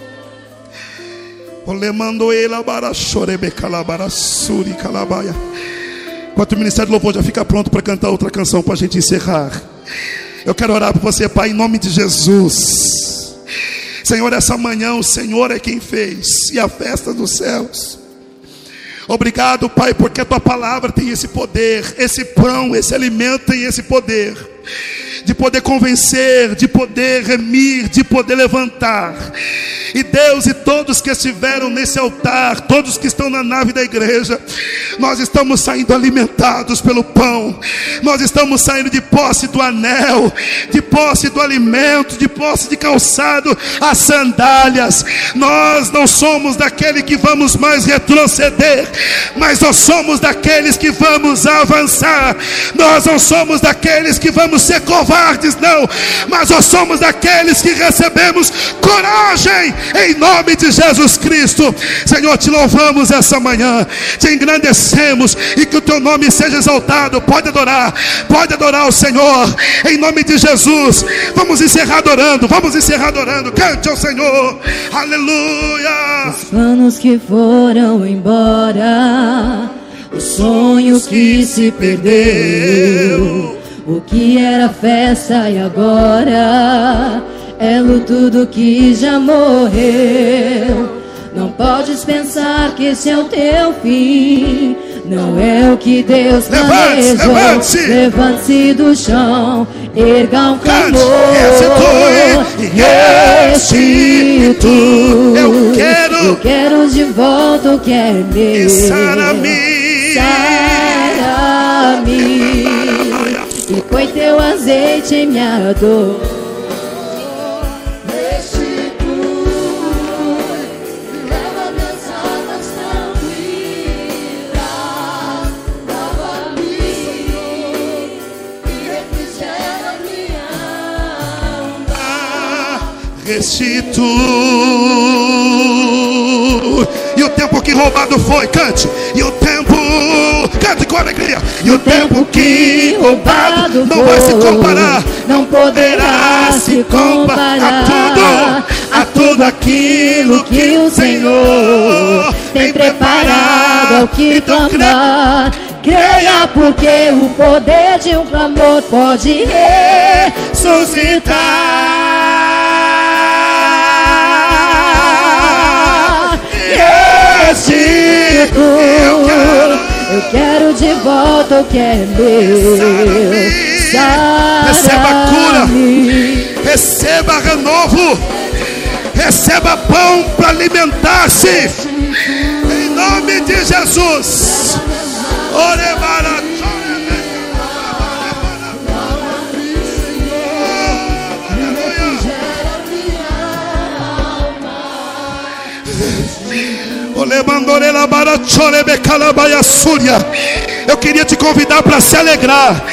Enquanto o Ministério do Louvor já fica pronto para cantar outra canção para a gente encerrar. Eu quero orar por você, Pai, em nome de Jesus. Senhor, essa manhã o Senhor é quem fez e a festa dos céus. Obrigado, Pai, porque a tua palavra tem esse poder, esse pão, esse alimento tem esse poder de poder convencer, de poder remir, de poder levantar. E Deus e todos que estiveram nesse altar, todos que estão na nave da igreja, nós estamos saindo alimentados pelo pão, nós estamos saindo de posse do anel, de posse do alimento, de posse de calçado, as sandálias. Nós não somos daquele que vamos mais retroceder, mas nós somos daqueles que vamos avançar. Nós não somos daqueles que vamos ser covardes covardes, não, mas nós somos daqueles que recebemos coragem em nome de Jesus Cristo. Senhor, te louvamos essa manhã, te engrandecemos e que o teu nome seja exaltado. Pode adorar, pode adorar o Senhor em nome de Jesus. Vamos encerrar adorando, vamos encerrar adorando. Cante ao Senhor, aleluia. Os planos que foram embora, os sonhos que se perdeu, o que era festa e agora é luto do que já morreu. Não podes pensar que esse é o teu fim. Não é o que Deus planejou. levante-se. Levante-se do chão, erga um clamor. restitui, restitui. Eu quero. Eu quero de volta o que é meu. E sara-me. Sara-me. Põe teu azeite em minha dor. Leva tempo que roubado foi, cante. E o tempo, cante com alegria. E o tempo que roubado não vai se comparar. não poderá se comparar a tudo, a tudo aquilo que o Senhor tem preparado ao que Então, clamar. Creia porque o poder de um clamor pode ressuscitar. Ressuscitar. Eu quero. Eu quero de volta o que é meu. Sara-me. Receba cura. Receba renovo. Receba pão para alimentar-se. Em nome de Jesus. Orebara- Eu queria te convidar para se alegrar.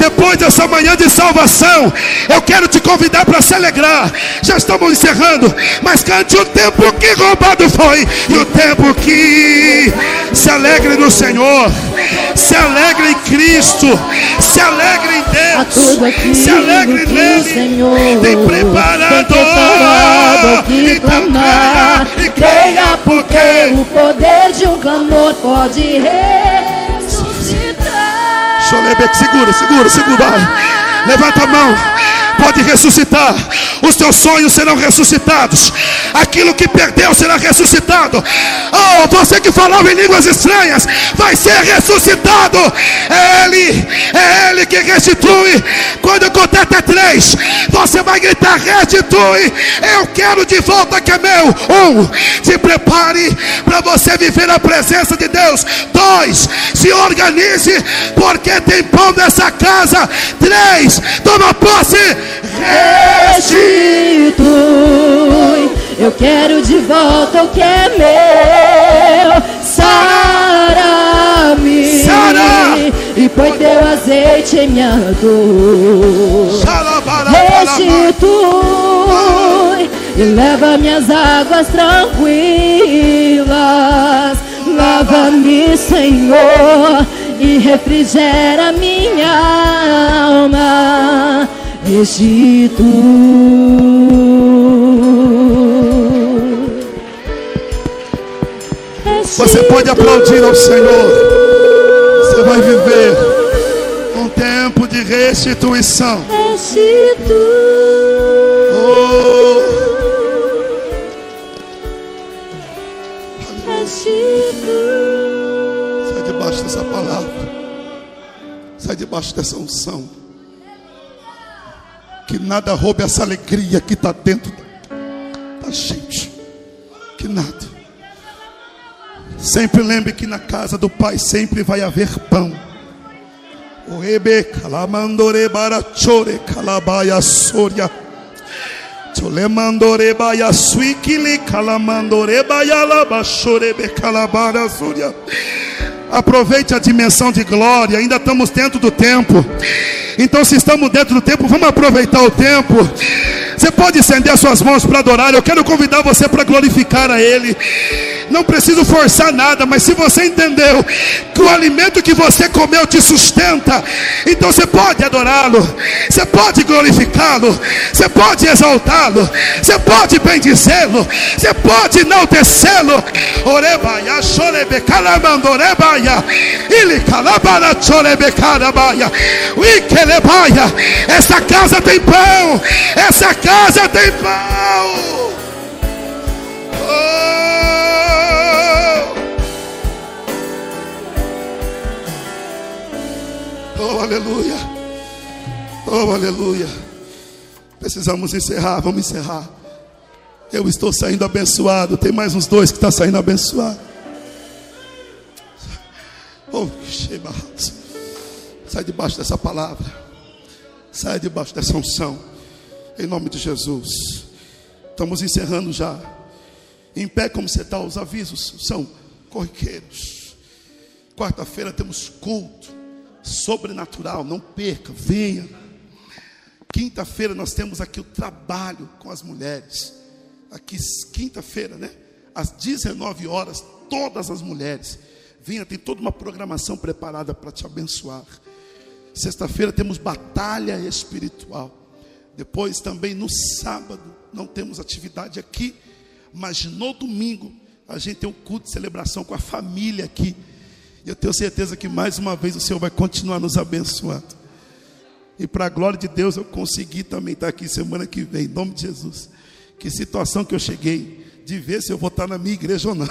Depois dessa manhã de salvação, eu quero te convidar para se alegrar. Já estamos encerrando, mas cante o tempo que roubado foi e o tempo que se alegre no Senhor, se alegre em Cristo, se alegre em Deus, se alegre o nele. Senhor Tem preparado, tem preparado que então clamar. creia, e Creia porque o poder de um clamor pode ressuscitar. Segura, segura, segura. Vai. Levanta a mão. Pode ressuscitar. Os teus sonhos serão ressuscitados. Aquilo que perdeu será ressuscitado. Oh, você que falava em línguas estranhas, vai ser ressuscitado. É Ele, é Ele que restitui. Quando eu contar até três, você vai gritar: restitui. Eu quero de volta que é meu. Um, se prepare para você viver a presença de Deus. Dois, se organize, porque tem pão nessa casa. Três, toma posse. Restitui. Eu quero de volta o que é meu. Sara-me. Sara. E põe teu azeite em minha dor. Restitui e leva minhas águas tranquilas. Lava-me, Senhor, e refrigera minha alma. Restitui. Você pode aplaudir ao Senhor. Você vai viver um tempo de restituição. Restitui. Oh, sai debaixo dessa palavra. Sai debaixo dessa unção. Que nada roube essa alegria que está dentro da gente. Que nada. Sempre lembre que na casa do Pai sempre vai haver pão. O rebe calamandore barachore calabaya soria. Tolemandore baya suikili calamandore baya labachore be calabara soria. Aproveite a dimensão de glória, ainda estamos dentro do tempo. Então, se estamos dentro do tempo, vamos aproveitar o tempo. Você pode estender as suas mãos para adorar. Eu quero convidar você para glorificar a Ele. Não preciso forçar nada, mas se você entendeu que o alimento que você comeu te sustenta, então você pode adorá-lo, você pode glorificá-lo, você pode exaltá-lo, você pode bendizê-lo, você pode enaltecê-lo. Orebaia, chorebe, calamandorebaia, ele calabara, chorebe, carabaia, uikelebaia. Essa casa tem pão, essa casa tem pão. Oh! Oh, aleluia. Oh, aleluia. Precisamos encerrar, vamos encerrar. Eu estou saindo abençoado. Tem mais uns dois que estão tá saindo abençoado. Oh, Sai debaixo dessa palavra. Sai debaixo dessa unção. Em nome de Jesus. Estamos encerrando já. Em pé, como você está, os avisos são corriqueiros. Quarta-feira temos culto sobrenatural. Não perca, venha. Quinta-feira nós temos aqui o trabalho com as mulheres. Aqui, quinta-feira, né? Às 19 horas, todas as mulheres. Venha, tem toda uma programação preparada para te abençoar. Sexta-feira temos batalha espiritual. Depois também no sábado não temos atividade aqui, mas no domingo a gente tem um culto de celebração com a família aqui. Eu tenho certeza que mais uma vez o Senhor vai continuar nos abençoando. E para a glória de Deus, eu consegui também estar aqui semana que vem, em nome de Jesus. Que situação que eu cheguei de ver se eu vou estar na minha igreja ou não.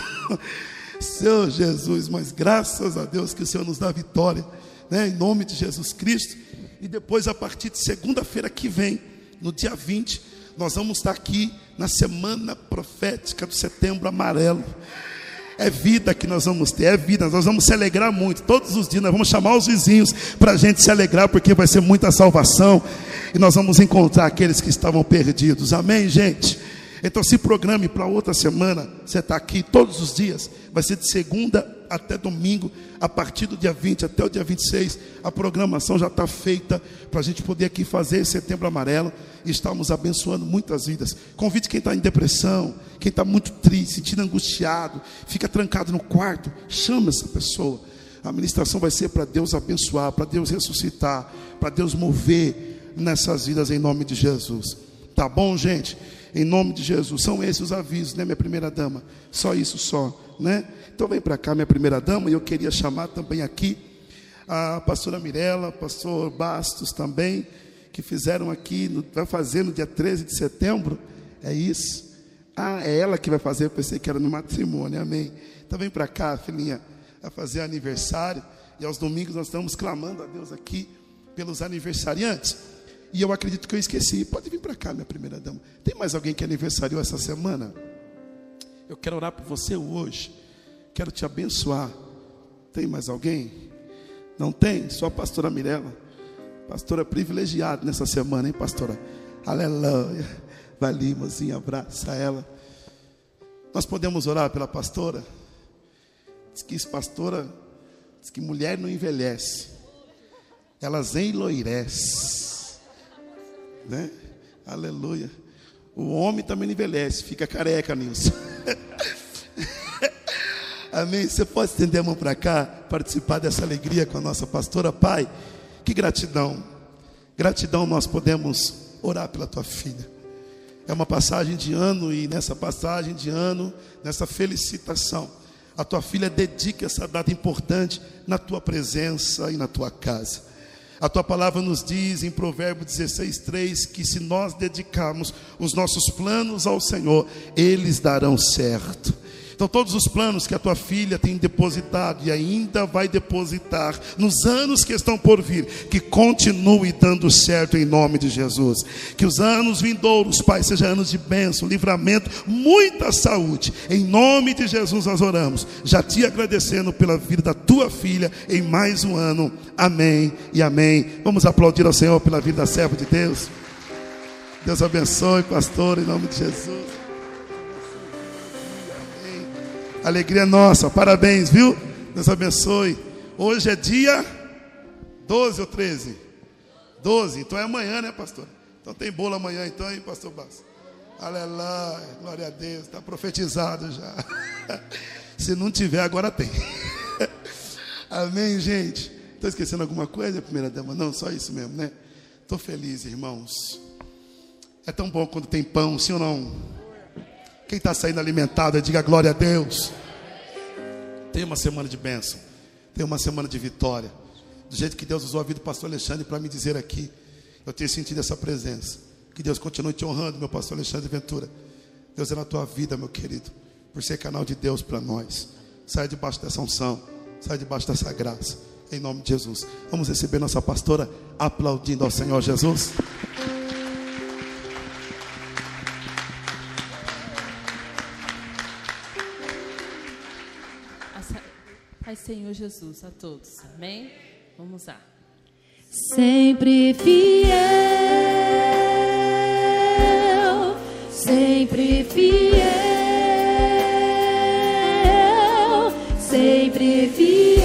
Senhor Jesus, mas graças a Deus que o Senhor nos dá vitória, né, em nome de Jesus Cristo. E depois, a partir de segunda-feira que vem, no dia 20, nós vamos estar aqui na semana profética do setembro amarelo. É vida que nós vamos ter, é vida, nós vamos se alegrar muito. Todos os dias nós vamos chamar os vizinhos para a gente se alegrar, porque vai ser muita salvação. E nós vamos encontrar aqueles que estavam perdidos. Amém, gente? Então se programe para outra semana. Você está aqui todos os dias. Vai ser de segunda até domingo, a partir do dia 20 até o dia 26. A programação já está feita para a gente poder aqui fazer setembro amarelo e estamos abençoando muitas vidas. Convide quem está em depressão, quem está muito triste, sentindo angustiado, fica trancado no quarto, chama essa pessoa. A ministração vai ser para Deus abençoar, para Deus ressuscitar, para Deus mover nessas vidas em nome de Jesus. Tá bom, gente? Em nome de Jesus. São esses os avisos, né, minha primeira dama? Só isso só, né? Então vem para cá, minha primeira dama, e eu queria chamar também aqui a pastora Mirella, pastor Bastos também, que fizeram aqui, vai fazer no dia 13 de setembro. É isso. Ah, é ela que vai fazer, eu pensei que era no matrimônio, amém. Então vem para cá, filhinha, vai fazer aniversário. E aos domingos nós estamos clamando a Deus aqui pelos aniversariantes. E eu acredito que eu esqueci. Pode vir para cá, minha primeira dama. Tem mais alguém que aniversariou essa semana? Eu quero orar por você hoje. Quero te abençoar. Tem mais alguém? Não tem? Só a pastora Mirella. Pastora privilegiada nessa semana, hein, pastora? Aleluia. Vai ali, mozinha, abraça ela. Nós podemos orar pela pastora? Diz que pastora, diz que mulher não envelhece, elas enloirecem, né? Aleluia. O homem também envelhece, fica careca, Nilson. Amém. Você pode estender a mão para cá, participar dessa alegria com a nossa pastora, Pai. Que gratidão. Gratidão nós podemos orar pela tua filha. É uma passagem de ano e nessa passagem de ano, nessa felicitação, a tua filha dedica essa data importante na tua presença e na tua casa. A tua palavra nos diz em Provérbios 16, 3 que se nós dedicarmos os nossos planos ao Senhor, eles darão certo. Então, todos os planos que a tua filha tem depositado e ainda vai depositar nos anos que estão por vir, que continue dando certo em nome de Jesus. Que os anos vindouros, Pai, sejam anos de bênção, livramento, muita saúde. Em nome de Jesus nós oramos, já te agradecendo pela vida da tua filha em mais um ano. Amém e amém. Vamos aplaudir ao Senhor pela vida da serva de Deus. Deus abençoe, pastor, em nome de Jesus. Alegria nossa, parabéns, viu? Deus abençoe. Hoje é dia 12 ou 13? 12. Então é amanhã, né, pastor? Então tem bolo amanhã, então, hein, pastor Basso? Aleluia, glória a Deus, está profetizado já. Se não tiver, agora tem. Amém, gente? Estou esquecendo alguma coisa, primeira dama? Não, só isso mesmo, né? Estou feliz, irmãos. É tão bom quando tem pão, sim ou não? Quem está saindo alimentado, diga glória a Deus. Tem uma semana de bênção, tem uma semana de vitória. Do jeito que Deus usou a vida do pastor Alexandre para me dizer aqui, eu tenho sentido essa presença. Que Deus continue te honrando, meu pastor Alexandre Ventura. Deus é na tua vida, meu querido, por ser canal de Deus para nós. Sai debaixo dessa unção, sai debaixo dessa graça, em nome de Jesus. Vamos receber nossa pastora aplaudindo ao Senhor Jesus. Pai Senhor Jesus a todos, amém? Vamos lá. Sempre fiel, sempre fiel, sempre fiel,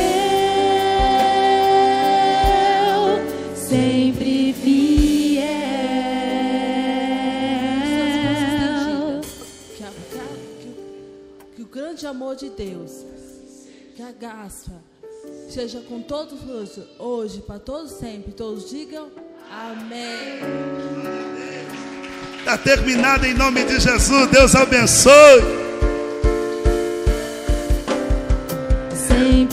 sempre fiel. Que, o grande amor de Deus, que a graça seja com todos hoje, hoje para todos sempre. Todos digam amém. Está terminado em nome de Jesus. Deus abençoe.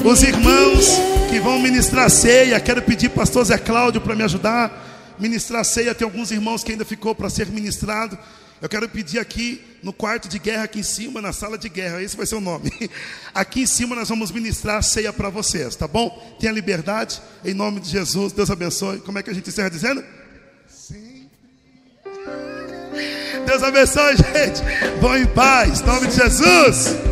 Os irmãos que vão ministrar ceia, quero pedir pastor Zé Cláudio para me ajudar. Ministrar ceia, tem alguns irmãos que ainda ficou para ser ministrado. Eu quero pedir aqui no quarto de guerra, aqui em cima, na sala de guerra, esse vai ser o nome. Aqui em cima nós vamos ministrar a ceia para vocês, tá bom? Tenha liberdade, em nome de Jesus, Deus abençoe. Como é que a gente encerra dizendo? Deus abençoe, gente. Vão em paz, em nome de Jesus.